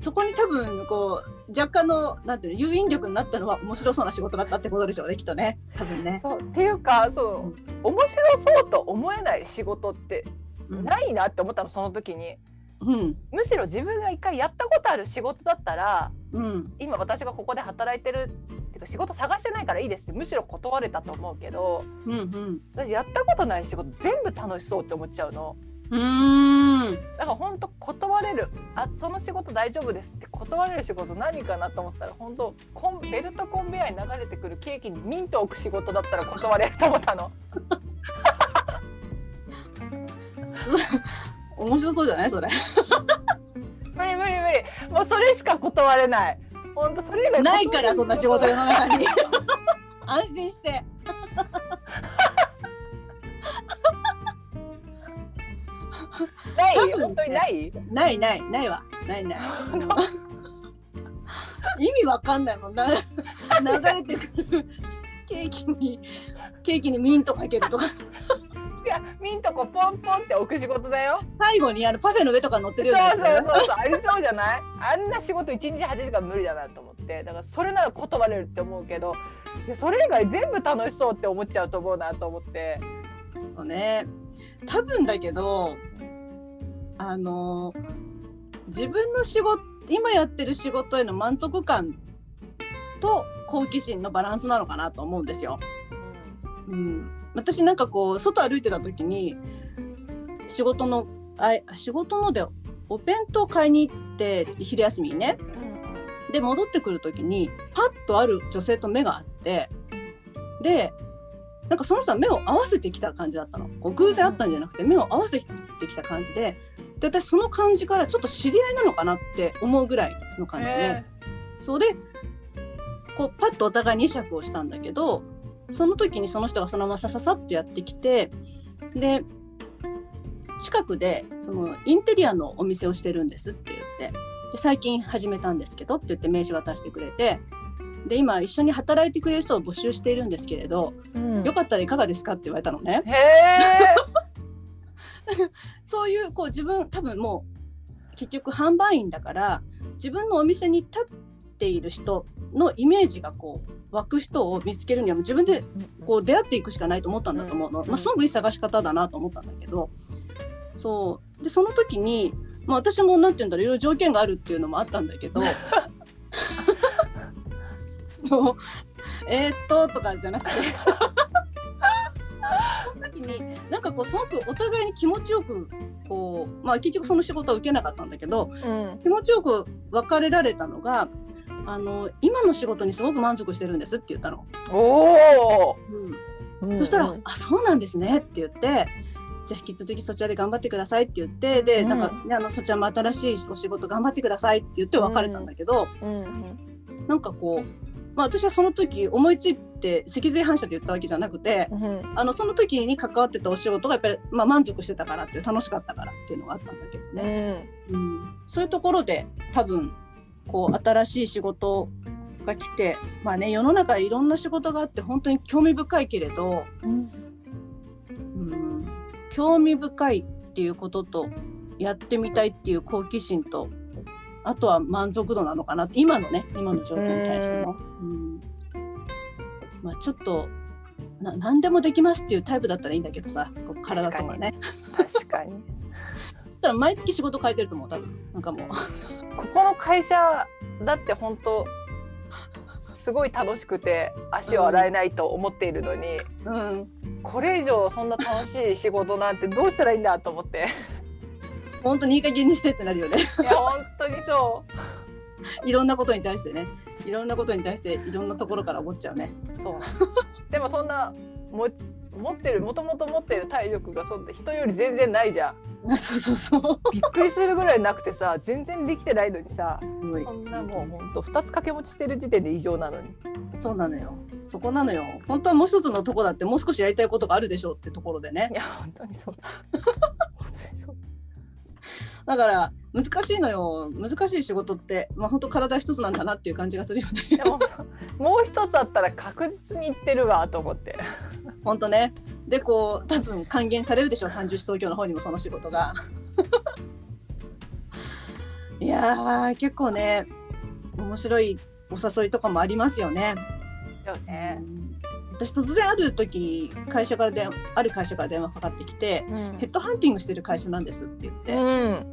そこに多分こう若干のなんていうの誘引力になったのは面白そうな仕事だったってことでしょうねきっとね多分ね。そうっていうかそう面白そうと思えない仕事ってうんないなって思ったのその時に。うん。むしろ自分が一回やったことある仕事だったらうん。今私がここで働いてるっていうか仕事探してないからいいですってむしろ断れたと思うけどうんうん。私やったことない仕事全部楽しそうって思っちゃうの。うーん。だから本当断れるあその仕事大丈夫ですって断れる仕事何かなと思ったら本当コンベルトコンベヤーに流れてくるケーキにミントを置く仕事だったら断れると思ったの 面白そうじゃないそれ。無理無理無理。もうそれしか断れない。本当それ以外ないからそんな仕事世の中に。安心して。ない？本当にない？ないない。ないわ。ないない。意味わかんないもん。な流れてくるケーキにケーキにミントかけるとか。いやミントこうポンポンって置く仕事だよ。最後にあのパフェの上とか乗ってるそうそうようそうそうありそうじゃない？あんな仕事1日8時間無理だなと思って。だからそれなら断れるって思うけどそれ以外全部楽しそうって思っちゃうと思うなと思って。そうね。多分だけどあの自分の仕事今やってる仕事への満足感と好奇心のバランスなのかなと思うんですよ。うん、私なんかこう外歩いてた時に仕事のあ仕事のでお弁当買いに行って昼休みにね。で戻ってくる時にパッとある女性と目があってでなんかその人は目を合わせてきた感じだったの。こう偶然あったんじゃなくて目を合わせてきた感じでで私その感じからちょっと知り合いなのかなって思うぐらいの感じで、へそうでこうパッとお互いに会釈をしたんだけどその時にその人がそのままさささっとやってきてで近くでそのインテリアのお店をしてるんですって言ってで最近始めたんですけどって言って名刺渡してくれてで今一緒に働いてくれる人を募集しているんですけれど、うんよかったらいかがですかって言われたのね。へえ そういうこう自分多分もう結局販売員だから自分のお店に立っている人のイメージがこう湧く人を見つけるには自分でこう出会っていくしかないと思ったんだと思うの、うん。まあ、すごくいい探し方だなと思ったんだけど。そう。でその時に、まあ、私もなんて言うんだろういろいろ条件があるっていうのもあったんだけど。もう。えーっととかじゃなくて。その時になんかこうすごくお互いに気持ちよくこうまあ結局その仕事は受けなかったんだけどうん。気持ちよく別れられたのがあの今の仕事にすごく満足してるんですって言ったの。おお、そしたら、うんあそうなんですねって言ってじゃあ引き続きそちらで頑張ってくださいって言ってで、うん。なんか、ね、あのそちらも新しいお仕事頑張ってくださいって言って別れたんだけど、うんなんかこう、まあ、私はその時思いついて脊髄反射で言ったわけじゃなくてうんあのその時に関わってたお仕事がやっぱり、まあ、満足してたからっていう楽しかったからっていうのがあったんだけどうね、ん。うん、そういうところで多分こう新しい仕事が来てまあね世の中いろんな仕事があって本当に興味深いけれど、うん、興味深いっていうこととやってみたいっていう好奇心とあとは満足度なのかな今のね今の状況に対しての。うん。まあ、ちょっとな何でもできますっていうタイプだったらいいんだけどさこう体とかね。確かにたら毎月仕事変えてると思う多分。なんかもう。ここの会社だって本当すごい楽しくて足を洗えないと思っているのに、うん。これ以上そんな楽しい仕事なんてどうしたらいいんだと思って。本当にいい加減にしてってなるよね。いや本当にそいろんなことに対してね。いろんなことに対していろんなところから思っちゃうね。うそう。でもそんなも持ってるもともと持ってる体力がそ人より全然ないじゃん。あ そうそうそう。びっくりするぐらいなくてさ全然できてないのにさう。んそんなもうほんと2つ掛け持ちしてる時点で異常なのに。そうなのよ。そこなのよ。本当はもう一つのとこだってもう少しやりたいことがあるでしょうってところでね。いや本当にそうだ。本当にそう だから難しいのよ。難しい仕事ってまあ本当体一つなんだなっていう感じがするよね。でももう一つあったら確実に行ってるわと思って。本当ね。でこう多分還元されるでしょ三十市東京の方にもその仕事が。いやー結構ね面白いお誘いとかもありますよね。よね。私突然ある時会社から電ある会社から電話かかってきてうんヘッドハンティングしてる会社なんですって言って、うん。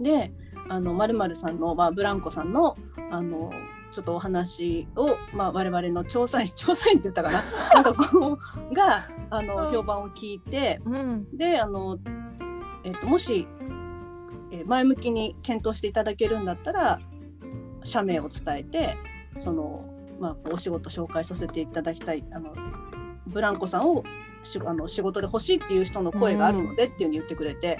であの〇〇さんの、まあ、ブランコさんのあのちょっとお話を、まあ、我々の調査員 調査員って言ったかな？なんかこうがあの評判を聞いてうん。であの、えっともし、えー前向きに検討していただけるんだったら社名を伝えてその、まあ、お仕事紹介させていただきたいあのブランコさんをしあの仕事で欲しいっていう人の声があるのでっていうふうに言ってくれて、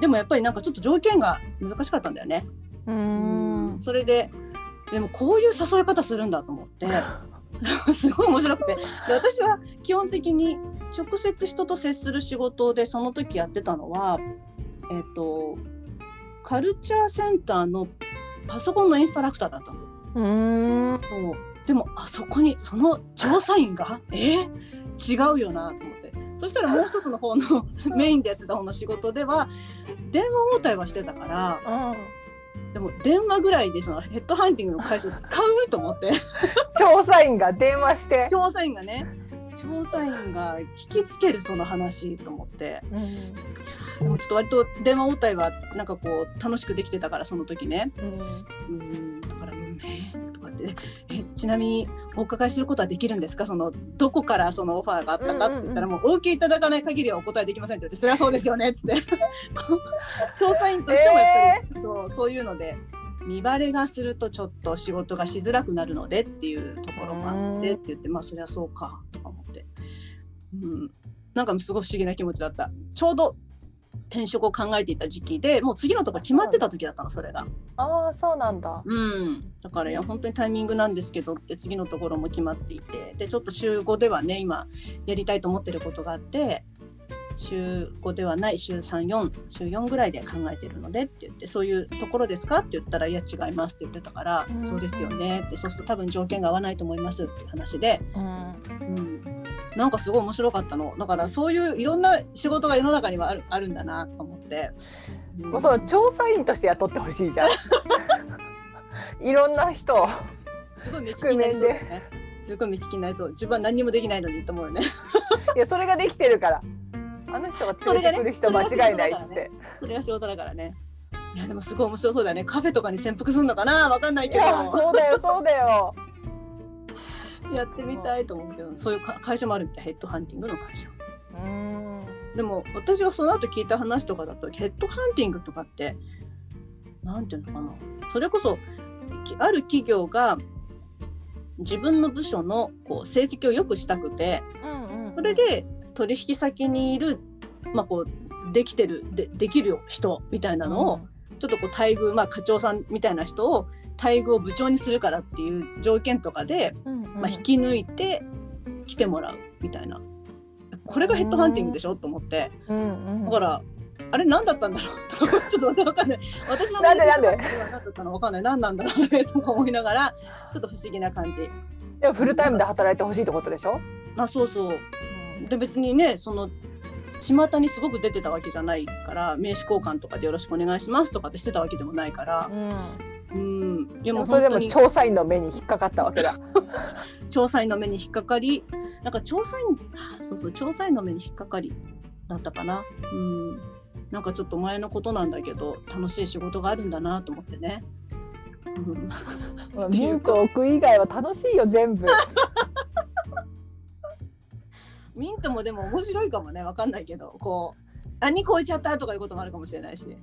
でもやっぱりなんかちょっと条件が難しかったんだよね。うん。それででもこういう誘い方するんだと思って すごい面白くてで私は基本的に直接人と接する仕事でその時やってたのはえっ、とカルチャーセンターのパソコンのインストラクターだったの。うん。そうでもあそこにその調査員が？え？ー違うよなと思って。そしたらもう一つの方のメインでやってた方の仕事では電話応対はしてたからでも電話ぐらいでそのヘッドハンティングの会社使うと思って。調査員が電話して。調査員がね調査員が聞きつけるその話と思って。でもちょっと割と電話応対はなんかこう楽しくできてたからその時ね。うん。だから「うんえ？ーとかってえちなみにお伺いすることはできるんですか？そのどこからそのオファーがあったかって言ったら、もうお受けいただかない限りはお答えできませんって言ってそれはそうですよねっつって。調査員としてもやっぱり、そうそういうので見バレがするとちょっと仕事がしづらくなるのでっていうところもあってって言ってまあそりゃそうかとか思って、うん、なんかすごい不思議な気持ちだった。ちょうど転職を考えていた時期でもう次のとこ決まってた時だったのそれが。ああ、そうなんだ。うん、だからいや本当にタイミングなんですけどって次のところも決まっていてでちょっと週5ではね今やりたいと思ってることがあって週5ではない週34週4ぐらいで考えてるのでって言ってそういうところですかって言ったらいや違いますって言ってたから、うんそうですよねってそうすると多分条件が合わないと思いますっていう話で、うん。うん、なんかすごい面白かったのだからそういういろんな仕事が世の中にはあるあるんだなと思って。うんもうその調査員として雇ってほしいじゃん。いろんな人を。すごい目利きになりそうだよね。すごい目利きになりそう。自分は何にもできないのにと思うよね。いや、それができてるから。あの人が連れてくる人間違いないっつって。それが仕事だからね。いやでもすごい面白そうだよね。カフェとかに潜伏するのかな？わかんないけど。いや、そうだよ、そうだよ。やってみたいと思うけど、そういうか会社もあるみたい。ヘッドハンティングの会社。うん。でも私がその後聞いた話とかだとヘッドハンティングとかってなんていうのかなそれこそきある企業が自分の部署のこう成績を良くしたくて。それ。で取引先にいる、まあ、こうできてるでできる人みたいなのを、ちょっとこう待遇、まあ、課長さんみたいな人を待遇を部長にするからっていう条件とかで、うんうん、まあ、引き抜いて来てもらうみたいな。これがヘッドハンティングでしょ？と思って。うんうん。だからあれ何だったんだろう？とか ちょっと分かんない。私のなんでなんで？何だったの分かんない。何なんだろうね？とか思いながらちょっと不思議な感じ。でもフルタイムで働いてほしいってことでしょ？あそうそう。で別にねその巷にすごく出てたわけじゃないから名刺交換とかでよろしくお願いしますとかってしてたわけでもないから。うん。うん。でももそれでも調査員の目に引っかかったわけだ。調査員の目に引っかかり。なんか調査員あそうそう調査員の目に引っかかりだったかな。うん。なんかちょっと前のことなんだけど楽しい仕事があるんだなと思ってね、うん、ミントを置く以外は楽しいよ全部。ミントもでも面白いかもね。わかんないけどこうあ2個置いちゃったとかいうこともあるかもしれないし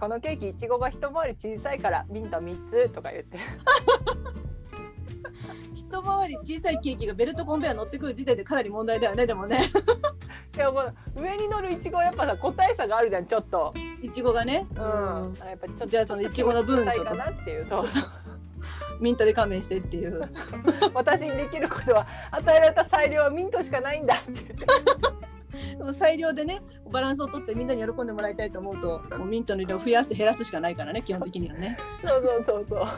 このケーキいちごが一回り小さいからミント三つとか言って。一回り小さいケーキがベルトコンベヤ乗ってくる時点でかなり問題だよねでもね でも上に乗るいちごはやっぱさ個体差があるじゃんちょっと。いちごがね、うん。やっぱちょっとじゃあそのいちごの分ちょっとなっていうそう。ミントで勘弁してっていう私にできることは与えられた裁量はミントしかないんだって言って。でも最良でねバランスをとってみんなに喜んでもらいたいと思うともうミントの量を増やす減らすしかないからね基本的にはねそうそうそうそう。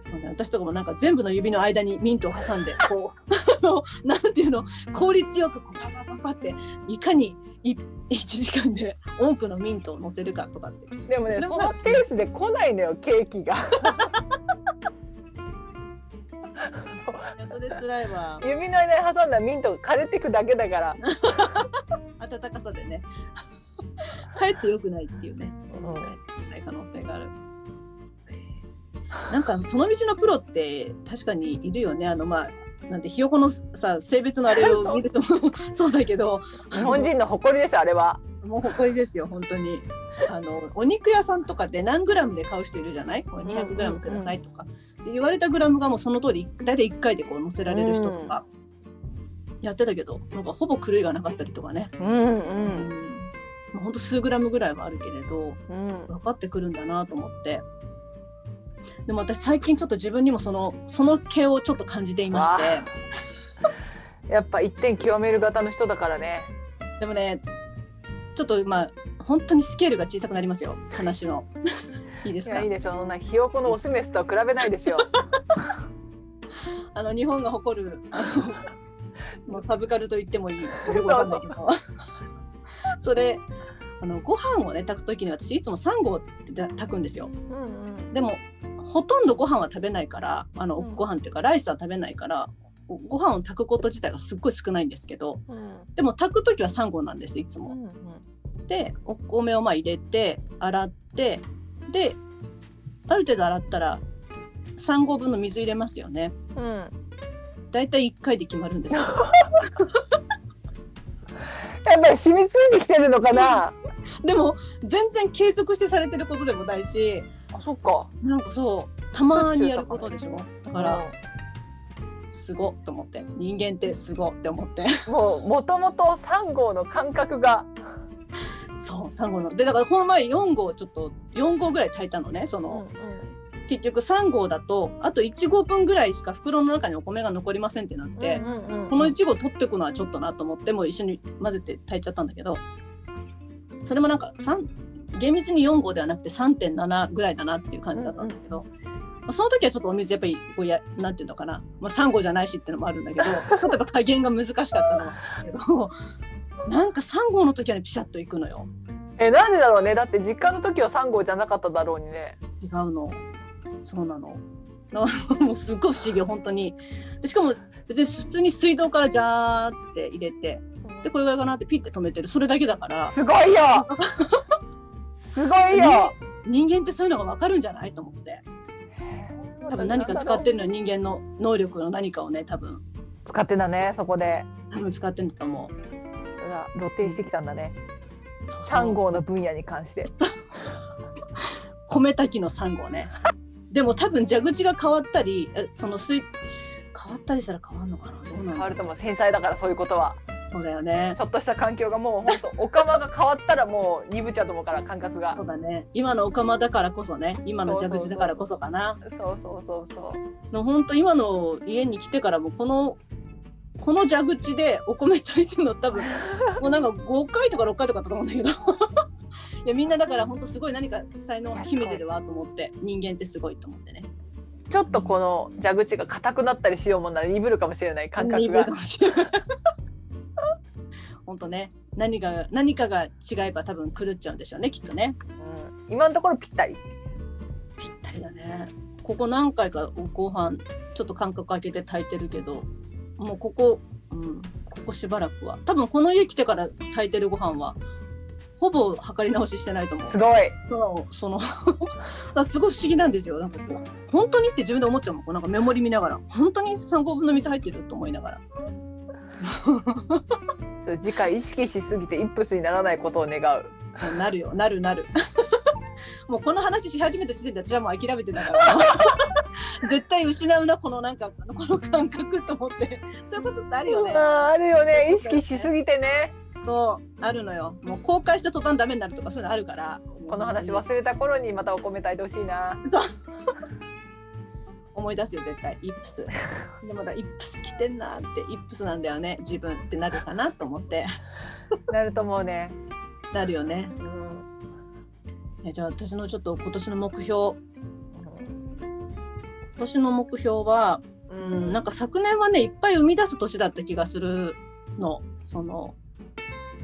そうね私とかもなんか全部の指の間にミントを挟んでこうなんていうの効率よくこうパパパパっていかにい1時間で多くのミントを乗せるかとかってでもねそのペースで来ないのよケーキが。れ辛いわ指の間に挟んだミントが枯れてくだけだから。暖かさでねかえって良くないっていうねうんかえって良くない可能性がある。なんかその道のプロって確かにいるよねあのまあなんてひよこのさ性別のあれを見ると そうだけど日本人の誇りですあれは。もう誇りですよ本当に。あのお肉屋さんとかで何グラムで買う人いるじゃない？こう200グラムくださいとか、で言われたグラムがもうその通り大体1回でこう乗せられる人とかやってたけどなんかほぼ狂いがなかったりとかね、うんううん。ん。まあ、ほんと数グラムぐらいはあるけれどうん。分かってくるんだなと思って。でも私最近ちょっと自分にもそのその毛をちょっと感じていまして。やっぱ一点極める型の人だからね。でもねちょっとまあ本当にスケールが小さくなりますよ。話の。いいですか？いやいいです。よ。なひよこのオスメスとは比べないですよ。あの日本が誇るあのもう サブカルと言ってもいい。それあのご飯をね炊く時に私いつも3合って炊くんですよ。うん。でもほとんどご飯は食べないからあの、うん。ご飯っていうかライスは食べないからごご飯を炊くこと自体がすっごい少ないんですけどうんうんでも炊く時は3合なんですいつも。うんでお米をまあ入れて洗ってである程度洗ったら3合分の水入れますよね。うんうん。だいたい1回で決まるんですよ。やっぱり染みついてきてるのかな？でも全然継続してされてることでもないしあそっか。なんかそうたまにやることでしょ？だからうすごっと思って。人間ってすごって思って。んもうもともと三号の感覚が。そう3合の。でだからこの前4合ちょっと4合ぐらい炊いたのね。その、結局3合だとあと1合分ぐらいしか袋の中にお米が残りませんってなって、うんうんうんこの1合取ってくのはちょっとなと思ってもう一緒に混ぜて炊いちゃったんだけどそれもなんか3厳密に4合ではなくて3.7ぐらいだなっていう感じだったんだけど、まあ、その時はちょっとお水やっぱりこうやなんていうのかな、まあ、3合じゃないしっていうのもあるんだけど例えば加減が難しかったの。けどなんか3合の時はねピシャッといくのよ。えなんでだろうね。だって実家の時は三号じゃなかっただろうにね。違うの。そうなの。なもうすっごい不思議本当に。でしかも別に普通に水道からジャーって入れてでこれぐらいかなってピッて止めてる。それだけだから。すごいよ。すごいよ。人間ってそういうのが分かるんじゃないと思って多分何か使ってるのは人間の能力の何かをね多分使ってんだねそこで。多分使ってんだと思うそれが露呈してきたんだね。そうそう三号の分野に関して。米炊きの3号ねでも多分蛇口が変わったりえその水変わったりしたら変わるのかな？どうな変のわると思う繊細だからそういうことは。そうだよね。ちょっとした環境がもう本当お釜が変わったらもう鈍っちゃうと思うから感覚が。そうだね。今のお釜だからこそね。今の蛇口だからこそかな。そうそうそうそうの本当今の家に来てからもこのこの蛇口でお米炊いてるの多分 もうなんか5回とか6回とかだったと思うんだけど。いやみんなだから本当すごい何か才能秘めてるわと思って。人間ってすごいと思ってね。ちょっとこの蛇口が硬くなったりしようもんなら鈍るかもしれない感覚が。鈍るかもしれない本当ね何が何かが違えば多分狂っちゃうんでしょうねきっとね。うん、今のところぴったり。ぴったりだね。ここ何回かご飯ちょっと間隔空けて炊いてるけどもうここ、うん、ここしばらくは。多分この家来てから炊いてるご飯はほぼ測り直ししてないと思う。すごい。そのその すごい不思議なんですよ。なんかこう本当にって自分で思っちゃうもん。なんかメモリ見ながら。本当に3合分の水入ってると思いながらそれ次回意識しすぎてイップスにならないことを願う。なるよ。なるなる。もうこの話し始めた時点で私はもう諦めてたから。絶対失うなこのなんかこの感覚と思って。そういうことってあるよね。あるよね。意識しすぎてね。そうあるのよ。もう公開した途端ダメになるとかそういうのあるから。この話忘れた頃にまたお米炊いてほしいな。そう思い出すよ絶対。イップス。でまだイップス着てんなってイップスなんだよね自分ってなるかなと思って。なると思うね。なるよね。うん。えじゃあ私のちょっと今年の目標。今年の目標はううん、なんか昨年はねいっぱい生み出す年だった気がするの。その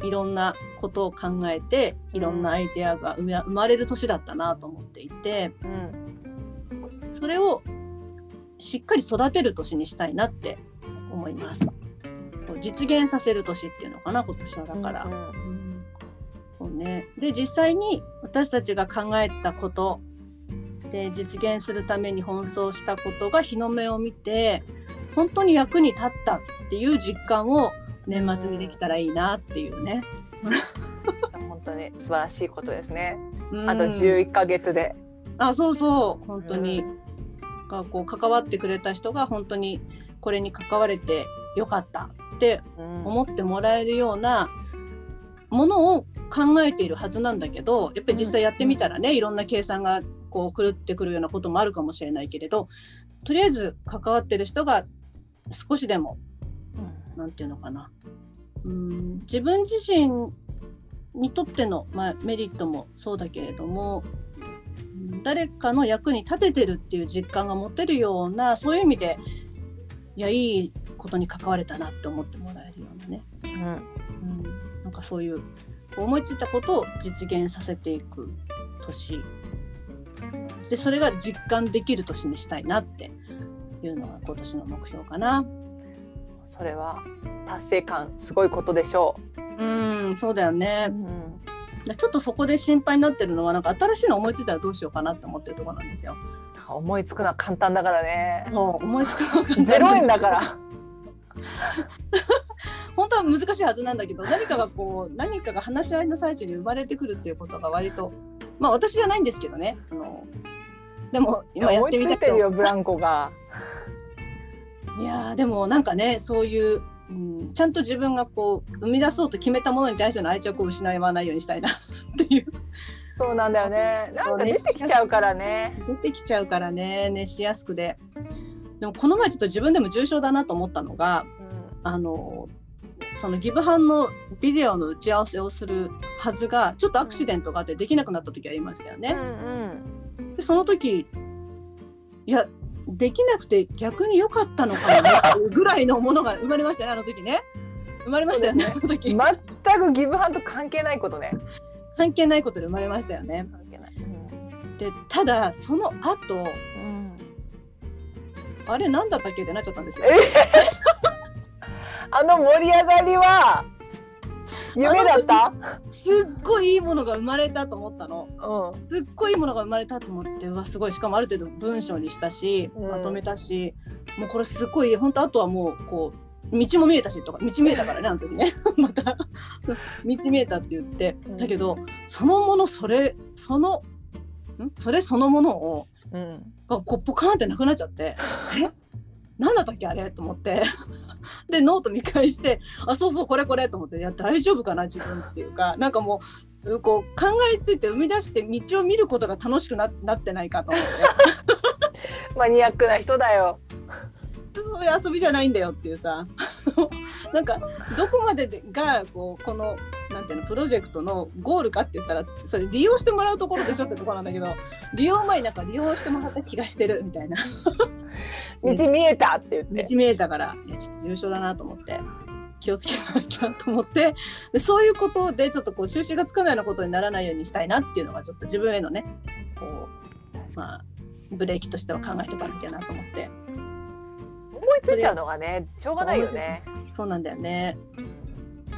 いろんなことを考えていろんなアイデアが生まれる年だったなと思っていて。うん。それをしっかり育てる年にしたいなって思います。そう実現させる年っていうのかな今年はだから。うんうんそうね。で実際に私たちが考えたことで実現するために奔走したことが日の目を見て本当に役に立ったっていう実感を年末にできたらいいなっていうね。本当に素晴らしいことですね。うんあと11ヶ月で。あそうそう本当に、うがこう関わってくれた人が本当にこれに関われてよかったってうん。思ってもらえるようなものを考えているはずなんだけどやっぱり実際やってみたらね、いろんな計算がこう狂ってくるようなこともあるかもしれないけれどとりあえず関わってる人が少しでもなんていうのかな。うん自分自身にとっての、まあ、メリットもそうだけれどもうん誰かの役に立ててるっていう実感が持てるようなそういう意味でいやいいことに関われたなって思ってもらえるようなね、うん。うん、なんかそういう思いついたことを実現させていく年。でそれが実感できる年にしたいなっていうのが今年の目標かな。それは達成感すごいことでしょう。んそうだよね。う。うんちょっとそこで心配になってるのはなんか新しいの思いついたらどうしようかなって思ってるところなんですよ。思いつくのは簡単だからね。そう思いつくのがゼロ円だから。本当は難しいはずなんだけど何かがこう何かが話し合いの最中に生まれてくるっていうことが割とまあ私じゃないんですけどねあのでも今やってみたけどいてるよブランコが。いやーでもなんかねそういう、うん、ちゃんと自分がこう生み出そうと決めたものに対しての愛着を失わないようにしたいな っていう。そうなんだよね。なんか出てきちゃうからね。出てきちゃうからね。熱しやすくで。でもこの前ちょっと自分でも重症だなと思ったのがあのそのギブハンのビデオの打ち合わせをするはずがちょっとアクシデントがあってできなくなった時ありましたようんね。うん。でその時いやできなくて逆に良かったのかもねっていうぐらいのものが生まれましたねあの時ね。生まれましたよねあの時。全くギブハンと関係ないことね。関係ないことで生まれましたよね。関係ない。でただその後うんあれ何だったっけってなっちゃったんですよ。えあの盛り上がりは夢だった？すっごいいいものが生まれたと思ったの。うん。すっごいいいものが生まれたと思ってうわすごい。しかもある程度文章にしたしうん。まとめたし、もうこれすっごい本当あとはもうこう道も見えたしとか道見えたからねあの時ね。また道見えたって言って。うん。だけどそのものそれそのん？それそのものをうん。がこうポカーンってなくなっちゃって。え？何だったっけあれ？と思って。でノート見返してあそうそうこれこれと思っていや大丈夫かな？自分っていうか。なんかもうこう考えついて生み出して道を見ることが楽しくななってないかと思って。マニアックな人だよ。そういう遊びじゃないんだよっていうさ。なんかどこまででがこうこのなんていうのプロジェクトのゴールかって言ったらそれ利用してもらうところでしょってところなんだけど利用前になんか利用してもらった気がしてるみたいな。道見えたって言って。道見えたからいやちょっと重症だなと思って気をつけなきゃと思ってでそういうことでちょっとこう収拾がつかないようなことにならないようにしたいなっていうのがちょっと自分へのねこうまあブレーキとしては考えとかなきゃなと思って思いついちゃうのがねしょうがないよね。そうなんだよね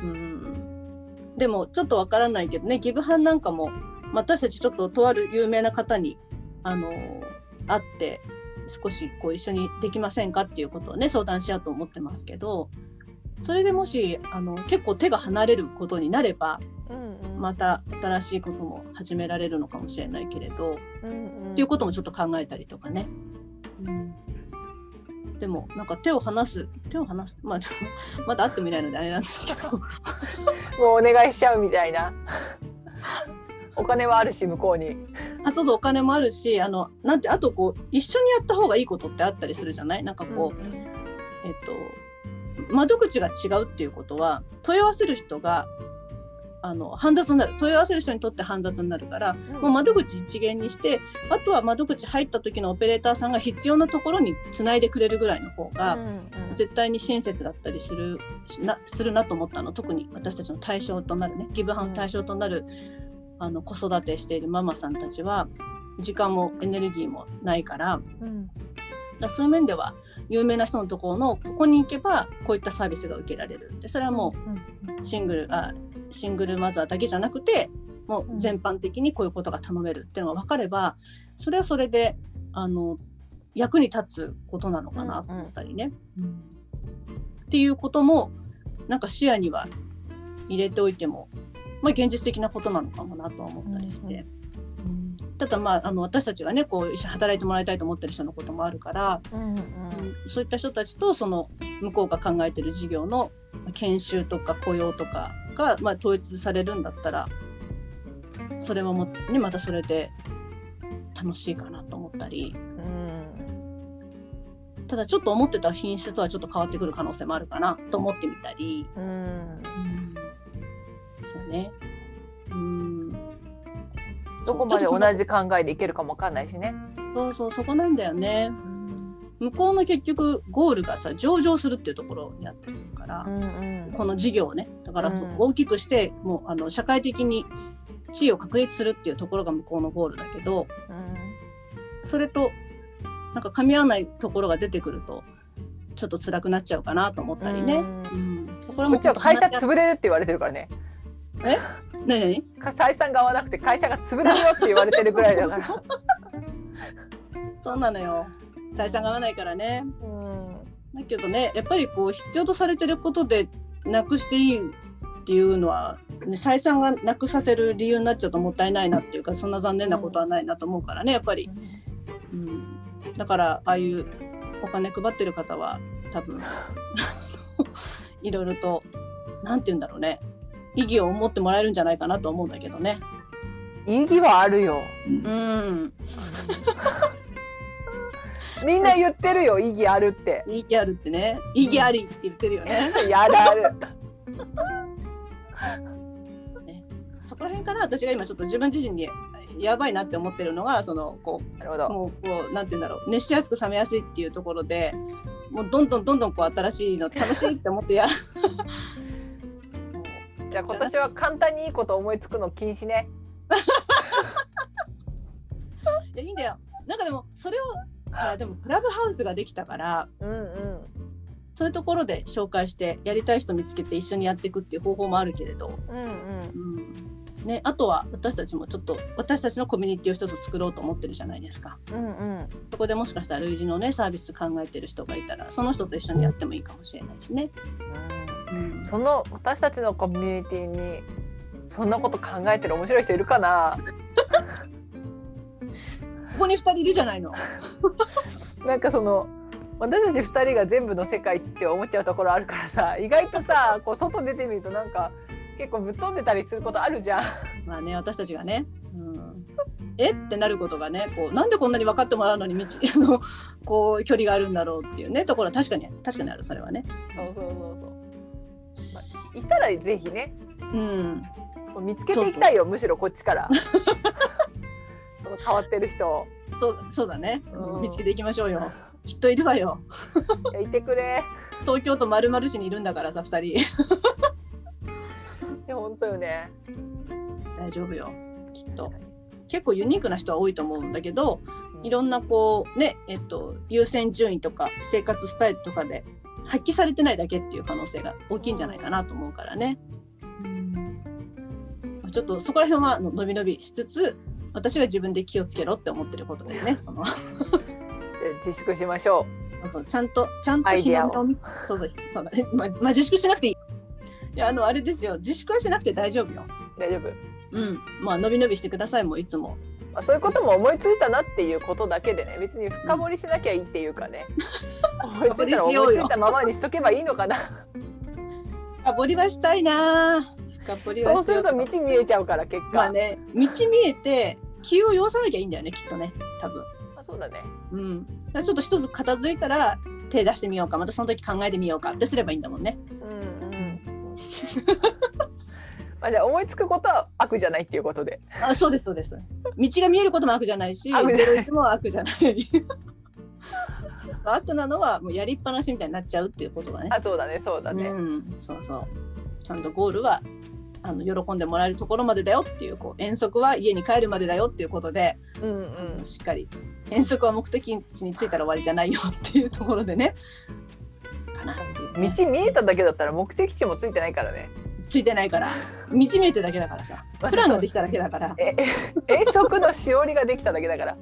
うんでもちょっとわからないけどねギブハンなんかもまあ私たちちょっととある有名な方にあの会って少しこう一緒にできませんかっていうことをね相談しようと思ってますけどそれでもしあの結構手が離れることになればうんうんまた新しいことも始められるのかもしれないけれど、うんうんっていうこともちょっと考えたりとかね。うんでもなんか手を離す手を離すまあ まだ会ってもいないのであれなんですけどもうお願いしちゃうみたいな。お金はあるし向こうに。あそうそうお金もあるしあのなんてあとこう一緒にやった方がいいことってあったりするじゃない？なんかこう、えっと窓口が違うっていうことは問い合わせる人があの煩雑になる。問い合わせる人にとって煩雑になるから、もう窓口一元にしてあとは窓口入った時のオペレーターさんが必要なところにつないでくれるぐらいの方が、絶対に親切だったりするしなするなと思ったの特に私たちの対象となるねギブハンの対象となる、あの子育てしているママさんたちは時間もエネルギーもないからうん。だそういう面では有名な人のところのここに行けばこういったサービスが受けられる。でそれはもうシングルあシングルマザーだけじゃなくてもう全般的にこういうことが頼めるっていうのが分かればそれはそれであの役に立つことなのかなと思ったりね。っていうこともなんか視野には入れておいても、まあ、現実的なことなのかもなとは思ったりして。ただまああの私たちがねこう一緒に働いてもらいたいと思ってる人のこともあるから、うんそういった人たちとその向こうが考えてる事業の研修とか雇用とかが、まあ、統一されるんだったらそれはもねまたそれで楽しいかなと思ったり。ただちょっと思ってた品質とはちょっと変わってくる可能性もあるかなと思ってみたり、うん。そうね。うん。どこまで同じ考えでいけるかもわかんないしね。そうそうそこなんだよね。向こうの結局ゴールがさ上場するっていうところにあったりするから、うん。この事業をねだからうん。大きくして、もうあの社会的に地位を確立するっていうところが向こうのゴールだけどそれとなんか噛み合わないところが出てくるとちょっと辛くなっちゃうかなと思ったりね。ううん。んこれうちは会社つ潰れるって言われてるからね。何？何？か採算が合わなくて会社が潰れるよって言われてるぐらいだから。そうなのよ。採算が合わないからね。うん。だけどねやっぱりこう必要とされてることでなくしていいっていうのは、ね、採算がなくさせる理由になっちゃうともったいないなっていうかそんな残念なことはないなと思うからねやっぱり、うん、だからああいうお金配ってる方は多分 いろいろと何て言うんだろうね。意義を持ってもらえるんじゃないかなと思うんだけどね。意義はあるよ。うん、みんな言ってるよ意義あるって。意義あるってね意義ありって言ってるよね。やだある。そこら辺から私が今ちょっと自分自身にやばいなって思ってるのがそのこうなるほど。もうこうなんて言うんだろう熱しやすく冷めやすいっていうところでもうどんどんどんどんこう新しいの楽しいって思ってや じゃあ今年は簡単にいいこと思いつくの禁止ね。いやいいんだよなんかでもそれをほらでもクラブハウスができたからうんうん。そういうところで紹介してやりたい人見つけて一緒にやっていくっていう方法もあるけれど、うんうん。うんね、あとは私たちもちょっと私たちのコミュニティを一つ作ろうと思ってるじゃないですか。うんうん。そこでもしかしたら類似のねサービス考えてる人がいたらその人と一緒にやってもいいかもしれないしね。うんその私たちのコミュニティにそんなこと考えてる面白い人いるかな？ここに2人いるじゃないの。なんかその私たち2人が全部の世界って思っちゃうところあるからさ意外とさ こう外出てみるとなんか結構ぶっ飛んでたりすることあるじゃん。まあね私たちがね、うん、え？ってなることがねこうなんでこんなに分かってもらうのに道 あのこう距離があるんだろうっていうねところは確かに確かにあるそれはね。そうそうそうそう。まあ、いたらぜひねうん、見つけていきたいよむしろこっちから。変わってる人をそうそうだね、うん見つけていきましょうよ。きっといるわよ。いてくれ。東京都丸々市にいるんだからさ2人 いや本当よね。大丈夫よきっと。結構ユニークな人は多いと思うんだけどいろんなこうねえっと優先順位とか生活スタイルとかで発揮されてないだけっていう可能性が大きいんじゃないかなと思うからね。まあちょっとそこら辺はあの伸び伸びしつつ私は自分で気をつけろって思ってることですね。その 自粛しましょそうちゃんとちゃんと日の目を見そうそうそうだね。まあ、まあ、自粛しなくていい。いやあのあれですよ自粛はしなくて大丈夫よ。う。大丈夫。うん。まあ伸び伸びしてくださいもういつも。まあ、そういうことも思いついたなっていうことだけでね別に深掘りしなきゃいいっていうかね、思いついたら思いついたままにしとけばいいのかなあボリバしたいな。深掘りはそうすると道見えちゃうから結果。まあね道見えて気を要さなきゃいいんだよねきっとね多分あそうだね。うんちょっと一つ片付いたら手出してみようかまたその時考えてみようかってすればいいんだもんねうんうん。まあじゃあ思いつくことは悪じゃないっていうことで。あそうですそうです道が見えることも悪じゃないし悪じゃないゼロ一も悪じゃない 悪なのはもうやりっぱなしみたいになっちゃうっていうことがねあそうだねそうだね。うん、そうそうちゃんとゴールはあの喜んでもらえるところまでだよっていうこう遠足は家に帰るまでだよっていうことで、うんあうん。のしっかり遠足は目的地に着いたら終わりじゃないよっていうところでねかなっていうね道見えただけだったら目的地もついてないからね。ついてないから道見えてるだけだからさ プランができただけだからえ遠足のしおりができただけだから。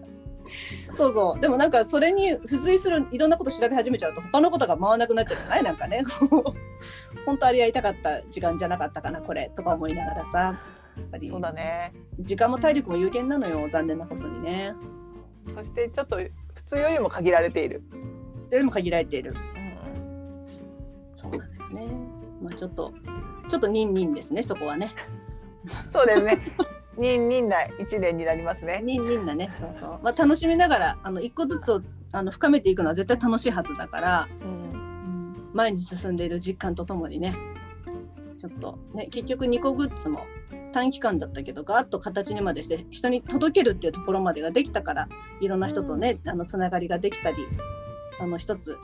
そうそう。でもなんかそれに付随するいろんなこと調べ始めちゃうと他のことが回らなくなっちゃうじゃない？なんかね。本当あれやりたかった時間じゃなかったかなこれとか思いながらさ。やっぱりそうだね。時間も体力も有限なのよ残念なことにね。そしてちょっと普通よりも限られている。それも限られている。うん。そうなんだよね。まあちょっとちょっとニンニンですねそこはね。そうですね。人人内一年になりますね。ニンニンだねそうそうまあ楽しみながらあの一個ずつをあの深めていくのは絶対楽しいはずだから、うん。前に進んでいる実感とともにねちょっとね結局ニコグッズも短期間だったけどガーッと形にまでして人に届けるっていうところまでができたからいろんな人とね、あのつながりができたりあの一つ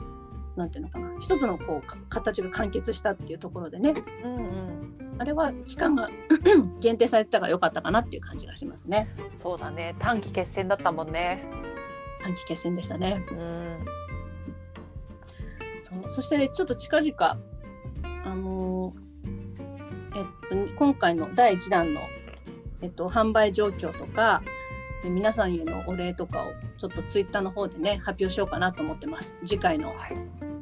なんていうのかな一つのこうか形が完結したっていうところでねうんうん。あれは期間が 限定されてたから良かったかなっていう感じがしますねそうだね。短期決戦だったもんね。短期決戦でしたねうん。そうそしてねちょっと近々あのーえっと今回の第1弾の、えっと、販売状況とかで皆さんへのお礼とかをちょっとツイッターの方でね発表しようかなと思ってます次回のはい。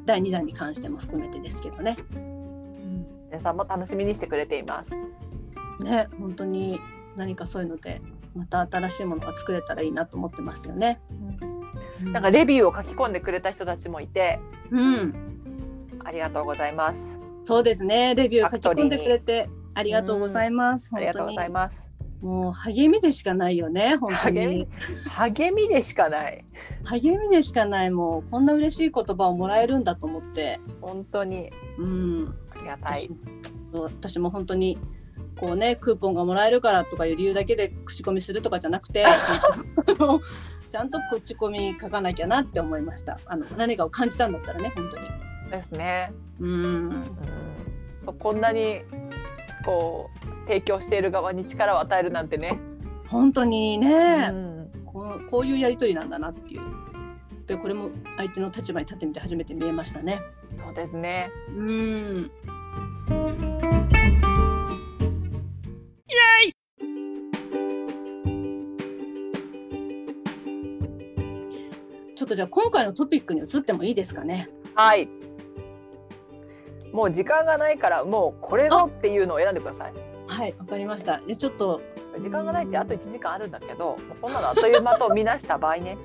第2弾に関しても含めてですけどね。皆さんも楽しみにしてくれています。ね本当に何かそういうのでまた新しいものが作れたらいいなと思ってますよね。なんかレビューを書き込んでくれた人たちもいて、うんありがとうございます。そうですねレビュー書き込んでくれてありがとうございます。ありがとうございまます。す。もう励みでしかないよね本当に。励みでしかない。励みでしかないもうこんな嬉しい言葉をもらえるんだと思って、本当にうん、ありがたい。私私も本当にこうねクーポンがもらえるからとかいう理由だけで口コミするとかじゃなくて ちゃんと口コミ書かなきゃなって思いました。あの何かを感じたんだったらね本当に。ですね。うん。うん、そうこんなにこう提供している側に力を与えるなんてね。本当にうね、ん、こうこういうやり取りなんだなっていうぱりこれも相手の立場に立ってみて初めて見えましたねそうですね。うんちょっとじゃあ今回のトピックに移ってもいいですかね。はい。もう時間がないからもうこれぞっていうのを選んでください。はい、わかりました。でちょっと時間がないってあと1時間あるんだけど、こんなのあっという間と見なした場合ね。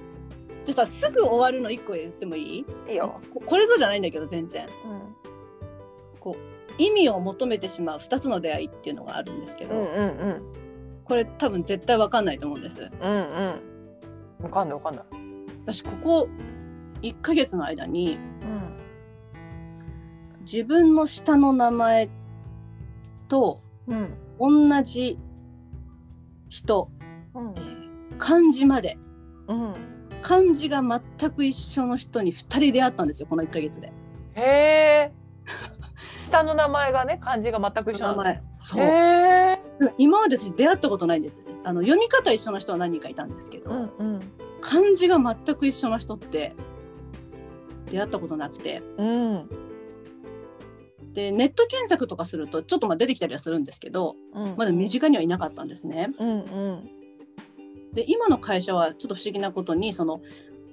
でさすぐ終わるの一個言ってもいい？いいよ。ここれぞじゃないんだけど全然。うん意味を求めてしまう二つの出会いっていうのがあるんですけど、うんうんうんこれ多分絶対わかんないと思うんです。うんうん。わかんないわかんない。私ここ1ヶ月の間にうん自分の下の名前とうん同じ人、うんえー漢字までうん。漢字が全く一緒の人に2人出会ったんですよこの1ヶ月で。へえ。下の名前がね漢字が全く一緒なの。名前そう。今まで私出会ったことないんですあの読み方一緒の人は何人かいたんですけど、うんうん漢字が全く一緒の人って出会ったことなくてうんでネット検索とかするとちょっとまあ出てきたりはするんですけどうん。まだ身近にはいなかったんですね。うんうんで今の会社はちょっと不思議なことにその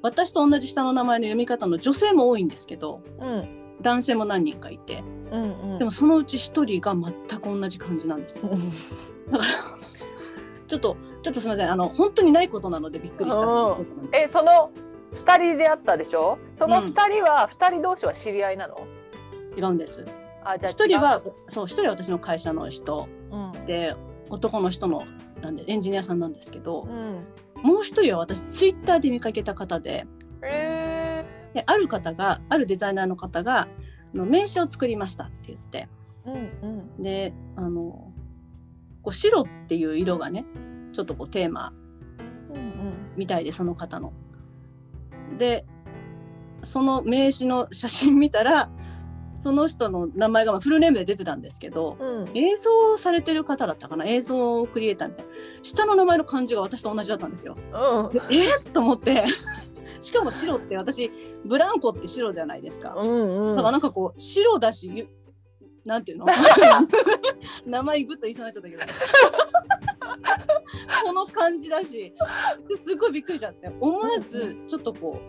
私と同じ下の名前の読み方の女性も多いんですけどうん。男性も何人かいてうんうん。でもそのうち1人が全く同じ感じなんですよ。うん。だから ちょっとちょっとすみません。あの本当にないことなのでびっくりした。うん。えその二人で会ったでしょ？その二人は二人同士は知り合いなの、違うんです。あじゃあ一人はそう一人は私の会社の人。うん。で男の人のなんでエンジニアさんなんですけど、うん。もう一人は私ツイッターで見かけた方でえである方があるデザイナーの方があの名刺を作りましたって言って。ー、うんうん。であのこう白っていう色がねちょっとこうテーマうん。みたいでその方の。でその名刺の写真見たらその人の名前がまあフルネームで出てたんですけどうん。うん映像されてる方だったかな？映像クリエイターみたいな下の名前の漢字が私と同じだったんですよ。うん。でえ？ー、と思って。しかも白って私ブランコって白じゃないですか。うんうん。だからなんかこう白だしゆなんていうの？名前グッと言いそうになっちゃったけど。この感じだし。ですごいびっくりしちゃって。思わずちょっとこう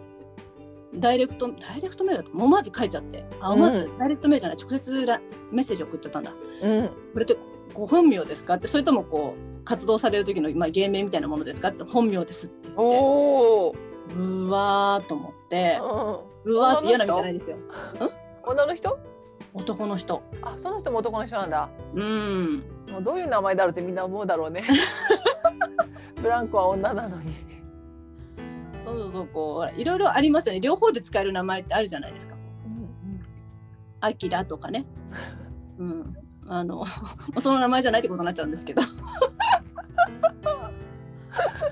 ダイレクトダイレクトメールだと思わず書いちゃって。あ思わずうダイレクトメールじゃない。直接ラメッセージ送っちゃったんだ。うん。これってご本名ですかって。それともこう活動される時の、まあ、芸名みたいなものですかって。本名ですって言って。うわーと思って。うん、うわーって嫌な意味じゃないですよ。女の人？男の人。あその人も男の人なんだ。うん。もうどういう名前だろうってみんな思うだろうね。ブランコは女なのにそうそうそうこういろいろありますよね。両方で使える名前ってあるじゃないですか。アキラとかね。うん。あの その名前じゃないってことになっちゃうんですけど。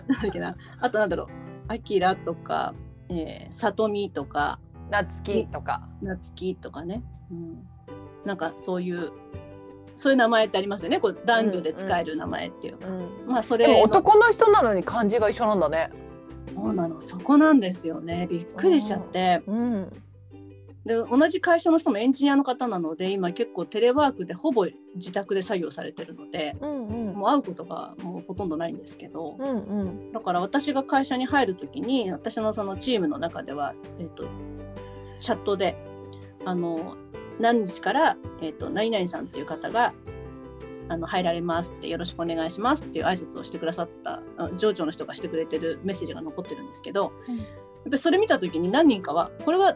なんだっけな。あとなんだろう。アキラとか、えー、さとみとか。夏希とか。なつきとかね、うん、なんかそういうそういう名前ってありますよね。こう男女で使える名前っていうか、うんまあそれの。男の人なのに漢字が一緒なんだねそうなの。そこなんですよね。びっくりしちゃって、うん。で同じ会社の人もエンジニアの方なので今結構テレワークでほぼ自宅で作業されてるのでうんうん。もう会うことがもうほとんどないんですけどうんうん。だから私が会社に入る時に私のそのチームの中では、えっとチャットであの何日から、えっと何々さんっていう方があの入られますってよろしくお願いしますっていう挨拶をしてくださったあ上長の人がしてくれてるメッセージが残ってるんですけど、うん。やっぱりそれ見た時に何人かはこれは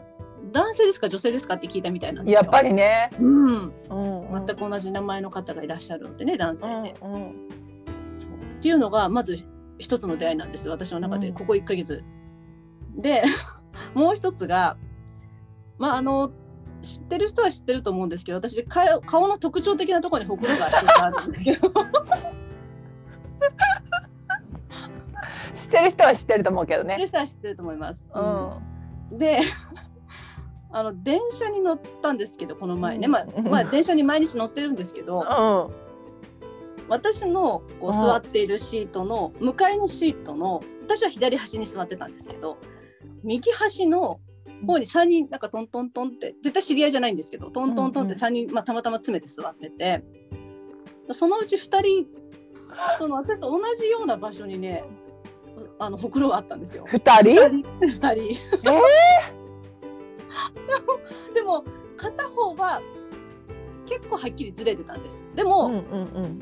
男性ですか女性ですかって聞いたみたいなんですよ。やっぱりね、うん、うん。うん、全く同じ名前の方がいらっしゃるのでね男性で、うんうんそう。っていうのがまず一つの出会いなんです。私の中でうん。ここ1ヶ月。で もう一つがまああの知ってる人は知ってると思うんですけど私顔顔の特徴的なところにほくろが一つあるんですけど。知ってる人は知ってると思うけど知ってねる人は知ってると思います。うん。で あの電車に乗ったんですけどこの前。ね、うん。まあ、まあ電車に毎日乗ってるんですけど、うん。私のこううん。座っているシートの向かいのシートの私は左端に座ってたんですけど右端の方に3人なんかトントントンって絶対知り合いじゃないんですけどトントントンって3人、まあ、たまたま詰めて座ってて。そのうち2人その私と同じような場所にねあのほくろがあったんですよ。二人？2人。2人 でも片方は結構はっきりずれてたんです。でも、うんうんうん。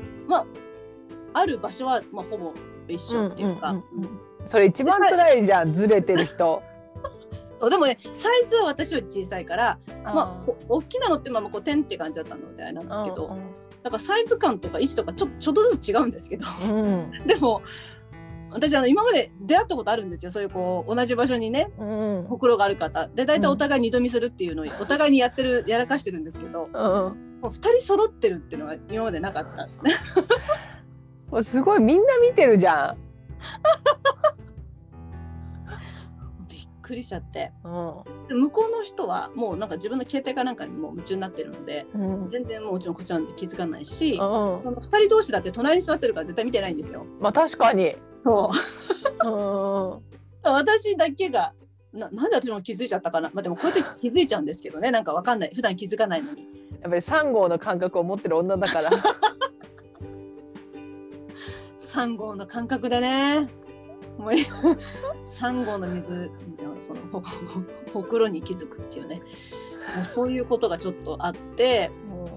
ある場所は、まあ、ほぼ一緒っていうか、うんうんうん。それ一番辛いじゃんずれてる人でもねサイズは私より小さいからまあ大きなのってまあまあこう点って感じだったのであれなんですけど、うんだからサイズ感とか位置とかちょちょっとずつ違うんですけどうん。でも私あの今まで出会ったことあるんですよ。そういうこう同じ場所にねうん。ほくろがある方。で大体お互い二度見するっていうのを お互いにやってるやらかしてるんですけどうんもう2人揃ってるっていうのは今までなかった。すごいみんな見てるじゃん。くりしちゃってうん向こうの人はもうなんか自分の携帯かなんかにもう夢中になってるのでうん全然もちろんこっちなんで気づかないし、うんその2人同士だって隣に座ってるから絶対見てないんですよ。まあ確かに。そう私だけがななんで私も気づいちゃったかな、まあ、でもこういう時気づいちゃうんですけどねなんかわかんない普段気づかないのにやっぱり三号の感覚を持ってる女だから。3号の感覚でねもう3号の水そのほほくろに気づくっていうね。もうそういうことがちょっとあって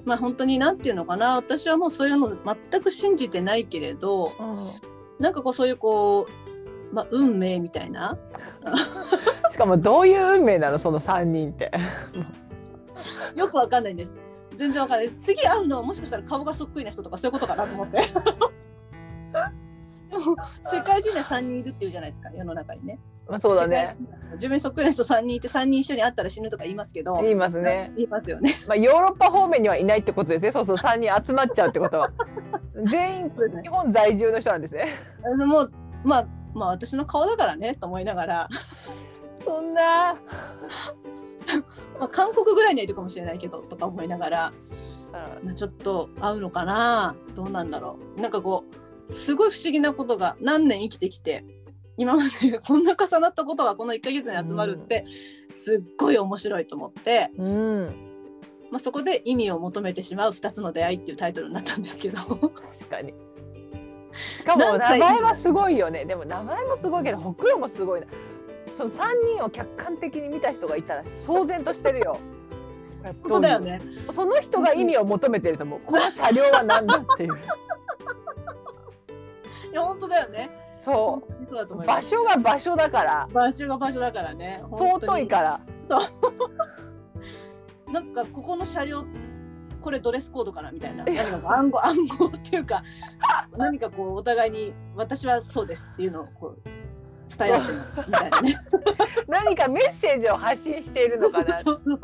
まあ本当に何て言うのかな私はもうそういうの全く信じてないけれどなんかこうそういうこう、まあ、運命みたいな。しかもどういう運命なのその三人って。よくわかんないんです。全然わかんない。次会うのはもしかしたら顔がそっくりな人とかそういうことかなと思ってで も世界中には3人いるっていうじゃないですか世の中にねまあそうだね。自分にそっくりな人3人いて3人一緒に会ったら死ぬとか言いますけど言いますね。言いますよねまあヨーロッパ方面にはいないってことですね。そうそう三人集まっちゃうってことは。全員日本在住の人なんですね。もうまあまあ私の顔だからねと思いながら、そんな。まあ、韓国ぐらいにはいるかもしれないけどとか思いながらまあちょっと合うのかなどうなんだろうなんかこうすごい不思議なことが何年生きてきて今まで こんな重なったことがこの1ヶ月に集まるってすっごい面白いと思って、うん。まあ、そこで意味を求めてしまう2つの出会いっていうタイトルになったんですけど確かに。しかも名前はすごいよね。でも名前もすごいけど、ほくろもすごいな。その三人を客観的に見た人がいたら騒然としてるよ。こ れ本当だよねその人が意味を求めてると思う。この車両は何だっていう。いや本当だよね。そ本当にそうだとう。思い場所が場所だから。場所が場所だからね。尊いから。なんかここの車両これドレスコードかなみたいな。何か暗号 暗号っていうか何かこうお互いに私はそうですっていうのをこう伝え合ってるみたいなね。何かメッセージを発信しているのかな。そう。そう。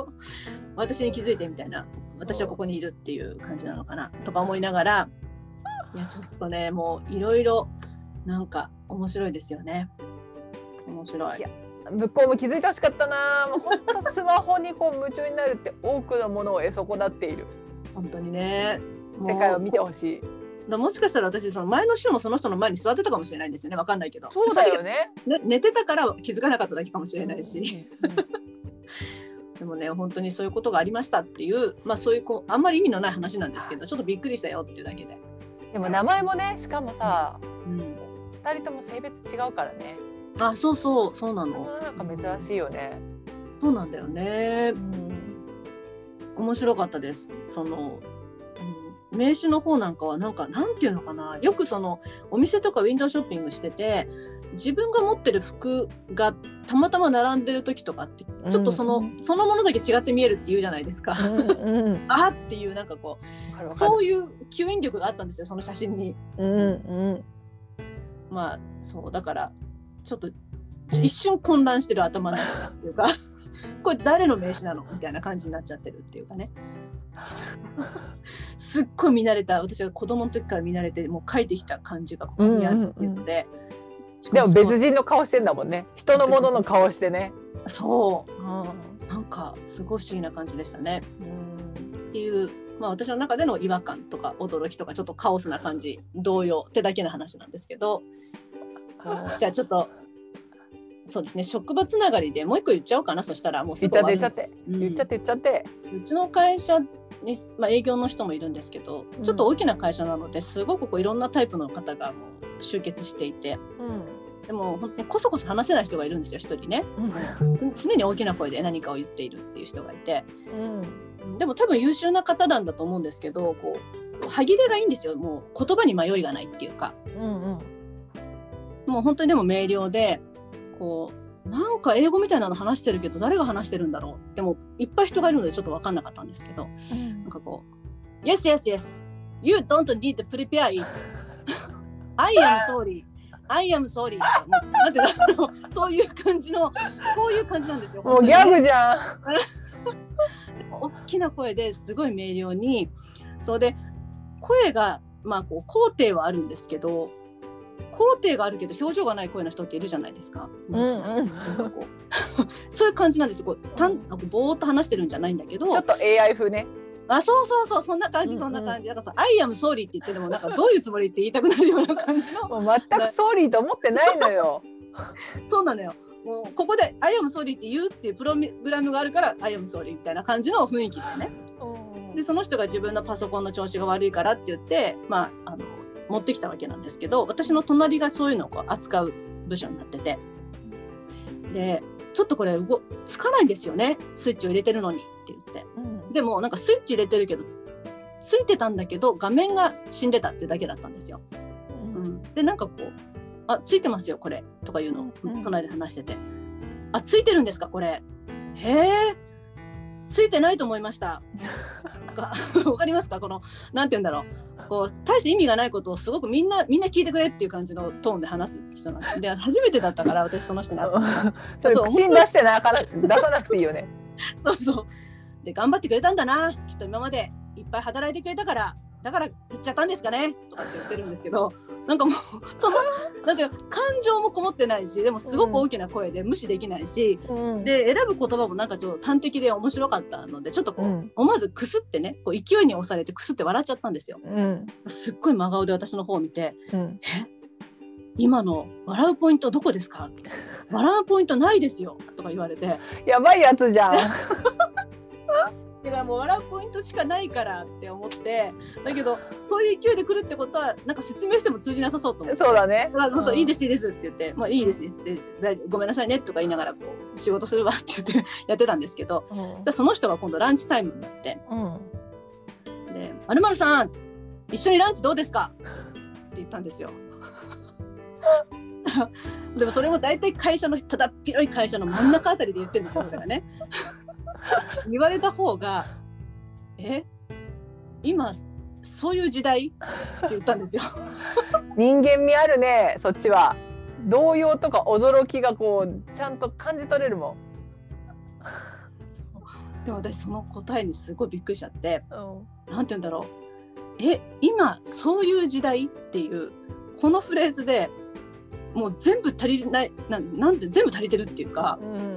私に気づいてみたいな。私はここにいるっていう感じなのかな。とか思いながらいやちょっとねもういろいろなんか面白いですよね。面白い。いや向こうも気づいてほしかったな。もう本当スマホにこう夢中になるって多くのものを得損なっている。本当にね。世界を見てほしい。だもしかしたら私その前の週もその人の前に座ってたかもしれないんですよね。わかんないけど。そうだよね。ね、寝てたから気づかなかっただけかもしれないし、でもね本当にそういうことがありましたっていうまあそういうこうあんまり意味のない話なんですけどちょっとびっくりしたよっていうだけで、でも名前もね、しかもさ、うん、二人とも性別違うからね。あそうそうそうなのなんか珍しいよね。そうなんだよねうん。面白かったですその、うん、名刺の方なんかはなんかなんていうのかなよくそのお店とかウィンドウショッピングしてて自分が持ってる服がたまたま並んでる時とかってちょっとその、うんそのものだけ違って見えるっていうじゃないですか。うんうん。あーっていうなんかこうそういう吸引力があったんですよその写真に。うんうん。まあそうだからちょっと一瞬混乱してる頭の中がっていうか これ誰の名刺なの？みたいな感じになっちゃってるっていうかね。すっごい見慣れた私が子供の時から見慣れてもう書いてきた感じがここにあるっていうので。しでも別人の顔してんだもんね。人のものの顔してね。そううん。なんかすごい不思議な感じでしたね。うんっていう、まあ、私の中での違和感とか驚きとかちょっとカオスな感じ動揺ってだけの話なんですけどじゃあちょっとそうですね職場つながりでもう一個言っちゃおうかなそしたらもうす言っぐちゃって言っちゃって言っちゃって言っちゃって。うんうちの会社に、まあ、営業の人もいるんですけどうんちょっと大きな会社なのですごくこういろんなタイプの方がもう集結していてうん。でも本当にこそこそ話せない人がいるんですよ一人ねつ常に大きな声で何かを言っているっていう人がいて。うん。でも多分優秀な方なんだと思うんですけどこう歯切れがいいんですよもう言葉に迷いがないっていうかうんうん。もう本当にでも明瞭でこうなんか英語みたいなの話してるけど誰が話してるんだろうでもいっぱい人がいるのでちょっと分かんなかったんですけどなんかこう「Yes yes yes. You don't need to prepare it. I am sorry. I am sorry」なんてだろう。そういう感じのこういう感じなんですよ。もうギャグじゃん。大きな声ですごい明瞭にそれで声がまあこう高低はあるんですけど高低があるけど表情がない声の人っているじゃないですか。そういう感じなんですよ。こうたんなんかぼーっと話してるんじゃないんだけどちょっと AI 風ね。あそうそうそうそんな感うんうんじそんな感じ、だからさ「I am sorry」って言ってでもなんかどういうつもりって言いたくなるような感じのもう全くソーリーと思ってないのよ。そうなのよ。もうここで「I am sorry」って言うっていうプログラムがあるから「I am sorry」みたいな感じの雰囲気でね。でその人が自分のパソコンの調子が悪いからって言って、まあ、あの持ってきたわけなんですけど私の隣がそういうのをこう扱う部署になってて。でちょっとこれ動つかないんですよね。スイッチを入れてるのにって言って。うん。でもなんかスイッチ入れてるけどついてたんだけど画面が死んでたっていうだけだったんですよ。うん、でなんかこう「あついてますよこれ」とかいうのをうん。隣で話してて「あついてるんですかこれ」へえ。ついてないと思いました。わかりますかこのなんて言うんだろうこう大して意味がないことをすごくみんなみんな聞いてくれっていう感じのトーンで話す人なんでで初めてだったから私その人に会った それ口に出してなかな出さなくていいよね。そうそう。で頑張ってくれたんだな。きっと今までいっぱい働いてくれたからだから言っちゃったんですかね？とかって言ってるんですけどなんかもう そのなんていうの感情もこもってないしでもすごく大きな声で無視できないし、うん。で選ぶ言葉もなんかちょっと端的で面白かったのでちょっとこう、うん。思わずくすってねこう勢いに押されてくすって笑っちゃったんですよ。うん。すっごい真顔で私の方を見てうん「え？今の笑うポイントどこですか?」笑うポイントないですよ」とか言われて。やばいやつじゃん。だからもう笑うポイントしかないからって思ってだけどそういう勢いで来るってことはなんか説明しても通じなさそうと思って。そうだね。まあ、そうそううんいいですいいですって言って、まあ、いいですって大丈夫ごめんなさいねとか言いながらこう仕事するわって言って やってたんですけどうんじゃあその人が今度ランチタイムになってうん。で「まるさん一緒にランチどうですか?」って言ったんですよ。でもそれも大体会社のただっ広い会社の真ん中あたりで言ってるんですよだからね。言われた方が「え？今そういう時代?」って言ったんですよ。人間味あるね。そっちは。動揺とか驚きがこうちゃんと感じ取れるもでも私その答えにすごいびっくりしちゃってん。うん。なんて言うんだろうえ今そういう時代？っていうこのフレーズでもう全部足りないななんで全部足りてるっていうかうん。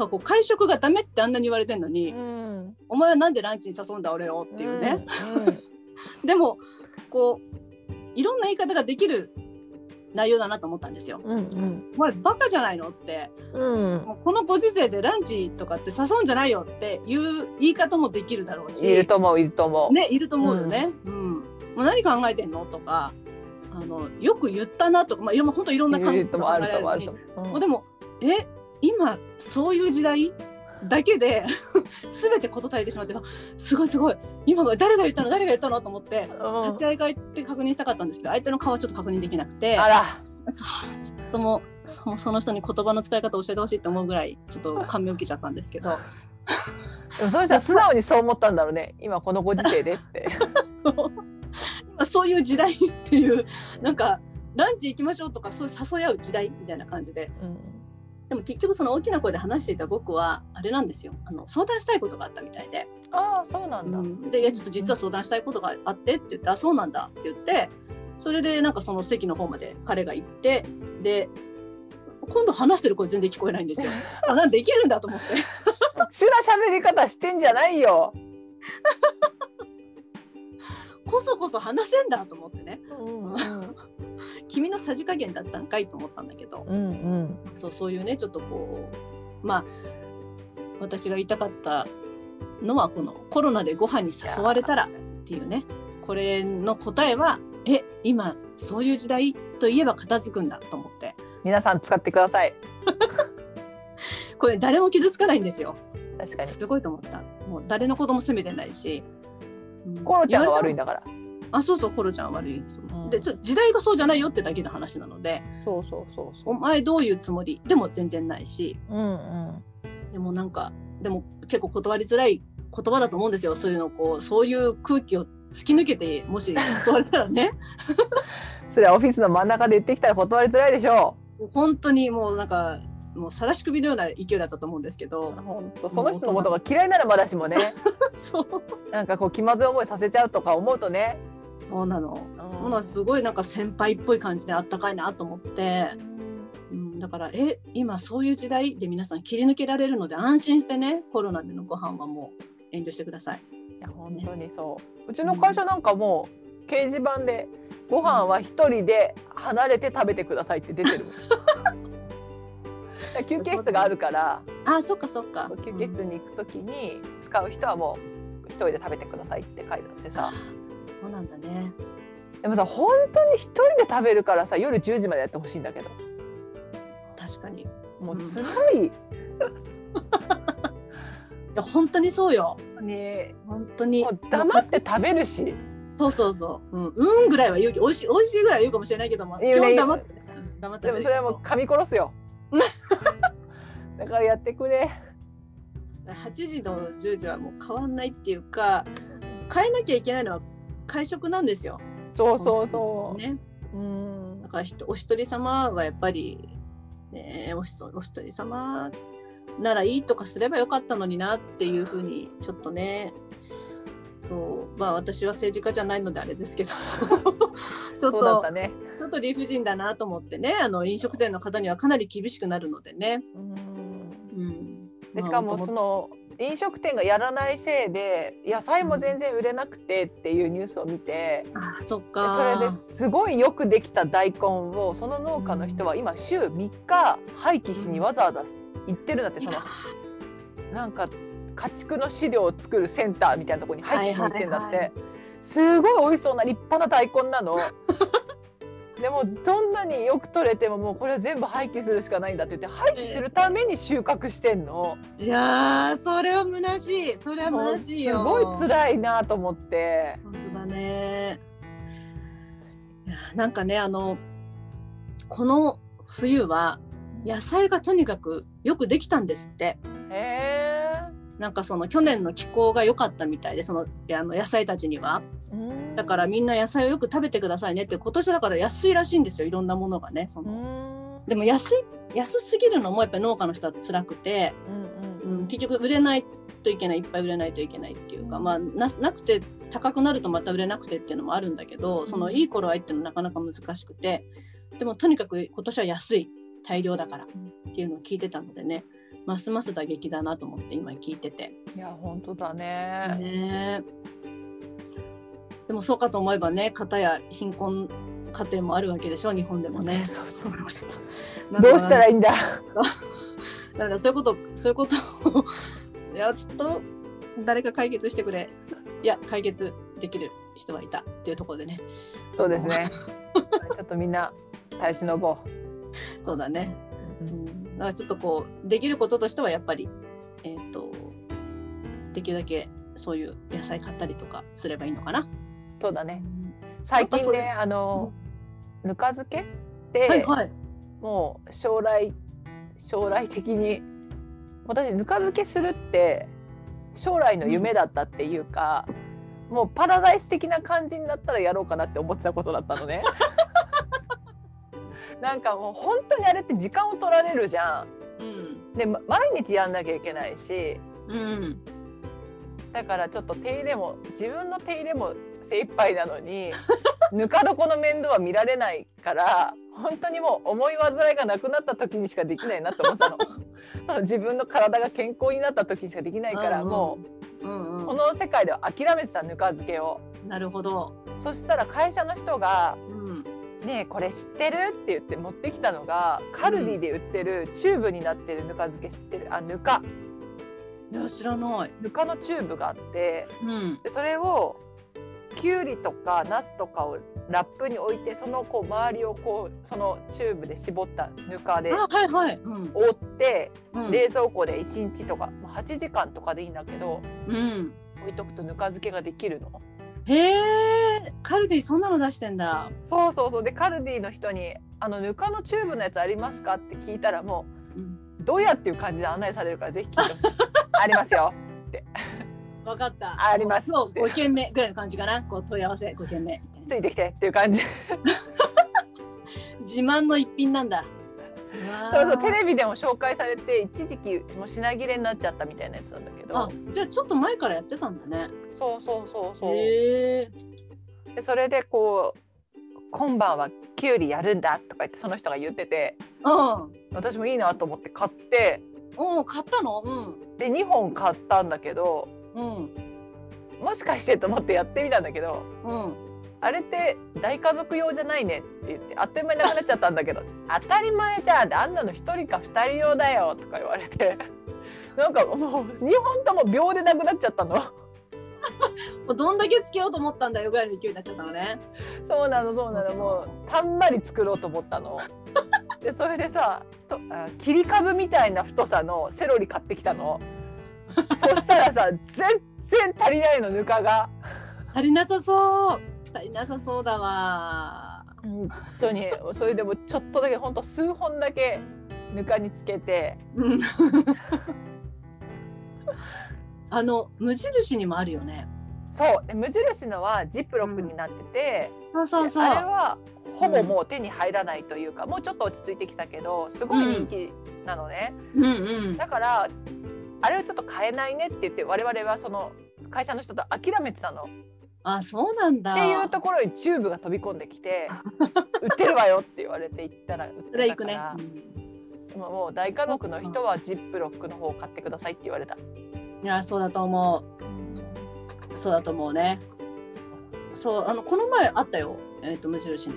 かこう会食がダメってあんなに言われてんのに、うん。お前はなんでランチに誘うんだ俺をっていうね、うん。でもこういろんな言い方ができる内容だなと思ったんですよ。うん。うん。お前バカじゃないのってうん。もうこのご時世でランチとかって誘うんじゃないよっていう言い方もできるだろうしいると思ういると思う。ねいると思うよね。うんもう何考えてんのとかあのよく言ったなとか、まあ、いろんな本当いろんな考いると思うあると思うでもえ今そういう時代だけで 全て事足りてしまってあすごいすごい今の誰が言ったの誰が言ったのと思ってうん立ち上がって確認したかったんですけど相手の顔はちょっと確認できなくてあら。そうちょっともうそその人に言葉の使い方を教えてほしいって思うぐらいちょっと感銘を受けちゃったんですけどでもその人は素直にそう思ったんだろうね。今このご時世でって。そう今そういう時代っていうなんかランチ行きましょうとかそういう誘い合う時代みたいな感じででも結局その大きな声で話していた僕はあれなんですよあの相談したいことがあったみたいで。ああそうなんだ。うんでいやちょっと実は相談したいことがあってって言って「あそうなんだ」って言ってそれでなんかその席の方まで彼が行ってで今度話してる声全然聞こえないんですよ。あなんでできるんだと思って 特殊な喋り方してんじゃないよ。こそこそ話せんだと思ってねうん君のさじ加減だったんかいと思ったんだけどうんうん。そうそういうねちょっとこうまあ私が言いたかったのはこのコロナでご飯に誘われたらっていうねこれの答えはえ今そういう時代といえば片付くんだと思って皆さん使ってください。これ誰も傷つかないんですよ確かに。すごいと思ったもう誰の子供責めてないし、うんコロちゃんが悪いんだだから。あそうそうコロちゃんは悪いです、ん。でちょ時代がそうじゃないよってだけの話なので。そうそうそうそお前どういうつもり？でも全然ないし。う。うんうん。でもなんかでも結構断りづらい言葉だと思うんですよ。そういうのこうそういう空気を突き抜けてもし誘われたらね。それはオフィスの真ん中で言ってきたら断りづらいでしょ本当にもうなんかもう晒し首のような勢いだったと思うんですけど。う。本当その人のことが嫌いならまだしもね、そう。なんかこう気まずい思いさせちゃうとか思うとね。そうなの、うんものすごいなんか先輩っぽい感じであったかいなと思って、うん、だからえ今そういう時代で皆さん切り抜けられるので安心してねコロナでのご飯はもう遠慮してください。いや本当にそう。うちの会社なんかもう掲示板でご飯は一人で離れて食べてくださいって出てる。休憩室があるから、あそっかそっか休憩室に行くときに使う人はもう一人で食べてくださいって書いてあってさ。そうなんだね。でもさ本当に一人で食べるからさ夜10時までやってほしいんだけど。確かに。いもううん。辛 い、や本当にそうよ。ね本当に。もう黙って食べるし。そうそうそう。うん、うんぐらいは言うけど美味しい美味しいぐらいは言うかもしれないけどもね。基本黙ってうん黙ってでもそれはもう噛み殺すよ。だからやってくれ。8時の10時はもう変わんないっていうか変えなきゃいけないのは会食なんですよ。そうそうそう。ね、うんだからお一人様はやっぱり、ね、おお一人様ならいいとかすればよかったのになっていうふうにちょっとねそうまあ私は政治家じゃないのであれですけど ちょっとたね。ちょっと理不尽だなと思ってねあの飲食店の方にはかなり厳しくなるのでね。うんうんでしかもその飲食店がやらないせいで野菜も全然売れなくてっていうニュースを見て、あそっでか。それですごいよくできた大根をその農家の人は今週3日廃棄しにわざわざ行ってるんだってそのなんか家畜の飼料を作るセンターみたいなところに廃棄しに行ってんだって、すごい美味しそうな立派な大根なの。でもどんなによく取れてももうこれは全部廃棄するしかないんだって言って廃棄するために収穫してんの。いやーそれは虚しいそれは虚しいよすごい辛いなと思って。本当だねいやなんかねあのこの冬は野菜がとにかくよくできたんですってへえ。なんかその去年の気候が良かったみたいでそのあの野菜たちには。うん。だからみんな野菜をよく食べてくださいねって今年だから安いらしいんですよいろんなものがねその。うん。でも安い安すぎるのもやっぱり農家の人は辛くて、うんうん、結局売れないといけないいっぱい売れないといけないっていうか、まあ、ななくて高くなるとまた売れなくてっていうのもあるんだけどそのいい頃合いっていうのはなかなか難しくてでもとにかく今年は安い大量だからっていうのを聞いてたのでねますます打撃だなと思って今聞いてて。いや本当だね。ねでもそうかと思えばね片や貧困家庭もあるわけでしょ日本でもね。そうそうどうしたらいいんだ？なんかそういうことそういうことをいやちょっと誰か解決してくれいや解決できる人はいたっていうところでねそうですね。ちょっとみんな耐え忍ぼそうだね、う。うん、だからちょっとこうできることとしてはやっぱりえっ、とできるだけそういう野菜買ったりとかすればいいのかな。そうだね。最近ねあのぬか漬けって、はいはい。もう将来将来的に私ぬか漬けするって将来の夢だったっていうか、もうパラダイス的な感じになったらやろうかなって思ってたことだったのね。なんかもう本当にあれって時間を取られるじゃうんん。でま毎日やんなきゃいけないしうんだからちょっと手入れも自分の手入れも精一杯なのに ぬか床の面倒は見られないから本当にもう思い煩いがなくなった時にしかできないなって思ったの その自分の体が健康になった時にしかできないから、うんうんもうんうこの世界では諦めてたぬか漬けをうん。なるほど。そしたら会社の人がうん。「ねえこれ知ってる?」って言って持ってきたのがカルディで売ってるチューブになってるぬか漬け知ってる？あぬか知らない。ぬかのチューブがあってうん。でそれをきゅうりとかナスとかをラップに置いてそのこう周りをこうそのチューブで絞ったぬかであはいはい。うん。覆ってうん。冷蔵庫で1日とかまあ8時間とかでいいんだけどうん。置いとくとぬか漬けができるの。へえ。カルディそんなの出してんだ。そうそうそうでカルディの人に「あのぬかのチューブのやつありますか?」って聞いたらもうん。うどうやっていう感じで案内されるからぜひ聞いてほしいありますよわかった。ありますそう五件目ぐらいの感じかな。こう問い合わせ五件目。ついてきてっていう感じ自慢の一品なんだ。そうそうテレレビでも紹介されて一時期もう品切れになっちゃったみたいなやつなんだけどあじゃあちょっと前からやってたんだね。そうそうそうそう。でそれでこう「今晩はきゅうりやるんだ」とか言ってその人が言っててうん。私もいいなと思って買っておお買ったの？うん。で2本買ったんだけどうん。もしかしてと思ってやってみたんだけどうん。あれって大家族用じゃないねって言ってあっという間になくなっちゃったんだけど当たり前じゃんあんなの1人か2人用だよとか言われてなんかもう2本とも秒でなくなっちゃったの もうどんだけつけようと思ったんだよぐらいの勢いになっちゃったのね。そうなのそうなのもうたんまり作ろうと思ったのでそれでさとあ切り株みたいな太さのセロリ買ってきたのそしたらさ全然足りないのぬかが足りなさそう。足りなさそうだわ。本当にそれでもちょっとだけほんと数本だけぬかにつけてうん。あの無印にもあるよね。そうで無印のはジップロックになってて、そうそうそう。あれはほぼもう手に入らないというか、もうちょっと落ち着いてきたけどすごい人気なのね、うんうん。だからあれはちょっと買えないねって言って我々はその会社の人と諦めてたの。あそうなんだ。っていうところにチューブが飛び込んできて 売ってるわよって言われて行ったら売ってたから、。もうもう大家族の人はジップロックの方を買ってくださいって言われた。いやそうだと思う。そうだと思うね。そうあのこの前あったよ。えっ、と無印に。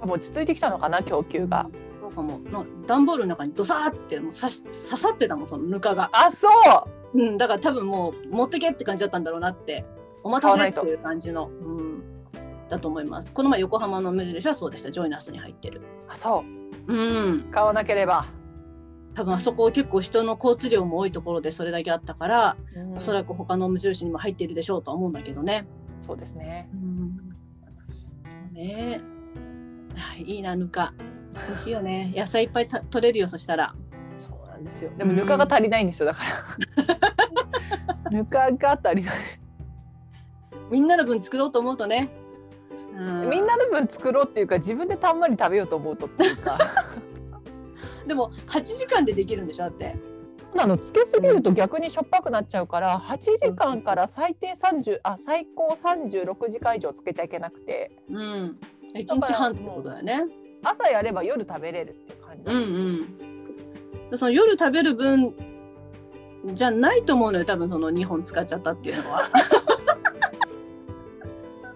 あもう落ち着いてきたのかな供給が。そうかも。の段ボールの中にドサーってもう刺し刺さってたもんそのぬかが。あそううんだから多分もう持ってけって感じだったんだろうなって。お待たせっていう感じの。うん。だと思います。この前横浜の無印はそうでした。ジョイナスに入ってる。あそううん。買わなければ。多分あそこ結構人の交通量も多いところでそれだけあったから、うんおそらく他の無印にも入っているでしょうとは思うんだけどね。そうですね。そうね。はいいいなぬか。美味しいよね。野菜いっぱいた取れるよそしたら。そうなんですよ。でもぬかが足りないんですよだから。ぬかが足りない。みんなの分作ろうと思うとね。うんみんなの分作ろうっていうか自分でたんまり食べようと思うとっていうか。でも8時間でできるんでしょだって。なのつけすぎると逆にしょっぱくなっちゃうから8時間から最低30あ最高36時間以上つけちゃいけなくてうん。一日半ってことだよね。朝やれば夜食べれるっていう感じ、うんうん。でその夜食べる分じゃないと思うのよ多分その2本使っちゃったっていうのは。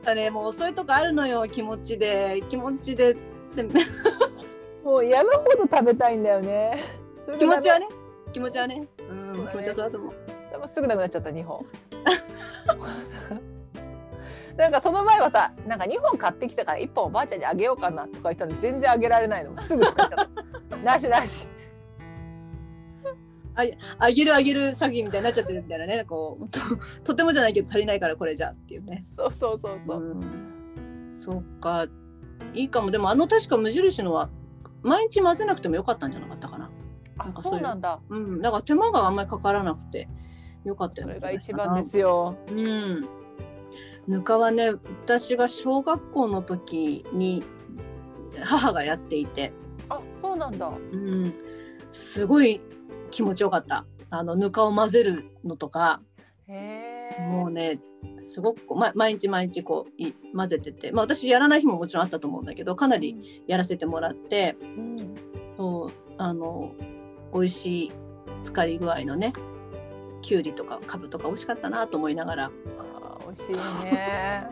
だねもうそういうとこあるのよ気持ちで気持ちでで もう山ほど食べたいんだよね。気持ちはね。気持ちはね、うん、気持ちはそうだと思う。でもすぐなくなっちゃった2本。なんかその前はさなんか2本買ってきたから1本おばあちゃんにあげようかなとか言ったのに全然あげられないのすぐ使っちゃった。なしなし。あげるあげる詐欺みたいになっちゃってるみたいなね。こうととてもじゃないけど足りないからこれじゃっていうね。そうそうそうそう、うん。そうか。いいかも。でもあの確か無印のは毎日混ぜなくてもよかったんじゃなかったかな。あなんかそういう。そうなんだ。うん、だから手間があんまりかからなくてよかったよそれね。が一番ですよ。うん。ぬかはね私が小学校の時に母がやっていて、あそうなんだ。うん、すごい気持ちよかった。あのぬかを混ぜるのとか。へえもうねすごくこう、ま、毎日毎日こうい混ぜてて、まあ、私やらない日ももちろんあったと思うんだけどかなりやらせてもらってうんそうあの美味しい浸かり具合のねきゅうりとかかぶとか美味しかったなと思いながら。あー美味しいね。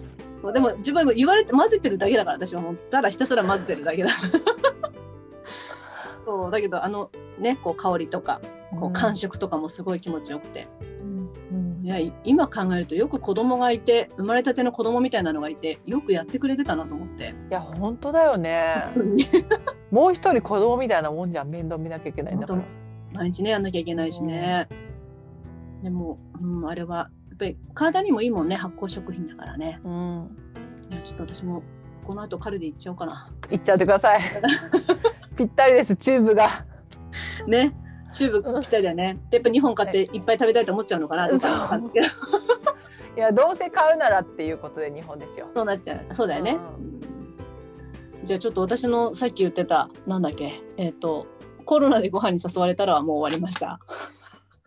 でも自分も言われて混ぜてるだけだから私はもうただひたすら混ぜてるだけだ。そうだけどあのねこう香りとかこう感触とかもすごい気持ちよくて、うんうんいやい今考えるとよく子供がいて生まれたての子供みたいなのがいてよくやってくれてたなと思って。いや本当だよね もう一人子供みたいなもんじゃん面倒見なきゃいけないんだから毎日ねやんなきゃいけないしね。でも、うん、あれはやっぱり体にもいいもんね発酵食品だからね。うんいやちょっと私もこの後カルディ行っちゃおうかな。いっちゃってください ぴったりですチューブがね。チューブぴったりだよね。でやっぱ2本買っていっぱい食べたいと思っちゃうのかなどうかいやどうせ買うならっていうことで2本ですよそうなっちゃう。そうだよね。ううんじゃあちょっと私のさっき言ってたなんだっけ？えっ、とコロナでご飯に誘われたらはもう終わりました。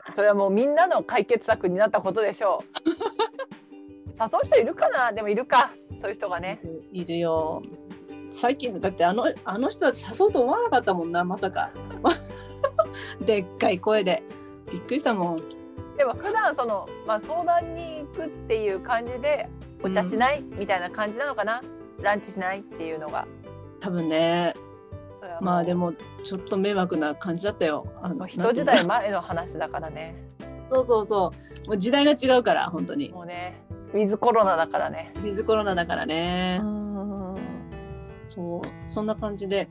それはもうみんなの解決策になったことでしょう 誘う人いるかな？でもいるかそういう人がねいるよ。最近だってあのあの人たち誘うと思わなかったもんなまさか。でっかい声でびっくりしたもん。でも普段その、まあ、相談に行くっていう感じでお茶しない、みたいな感じなのかな？ランチしないっていうのが。多分ね。まあでもちょっと迷惑な感じだったよ。あの人時代前の話だからね。そうそうそう。もう時代が違うから本当に。もうね。ウィズコロナだからね。ウィズコロナだからね。ん。そう。そんな感じで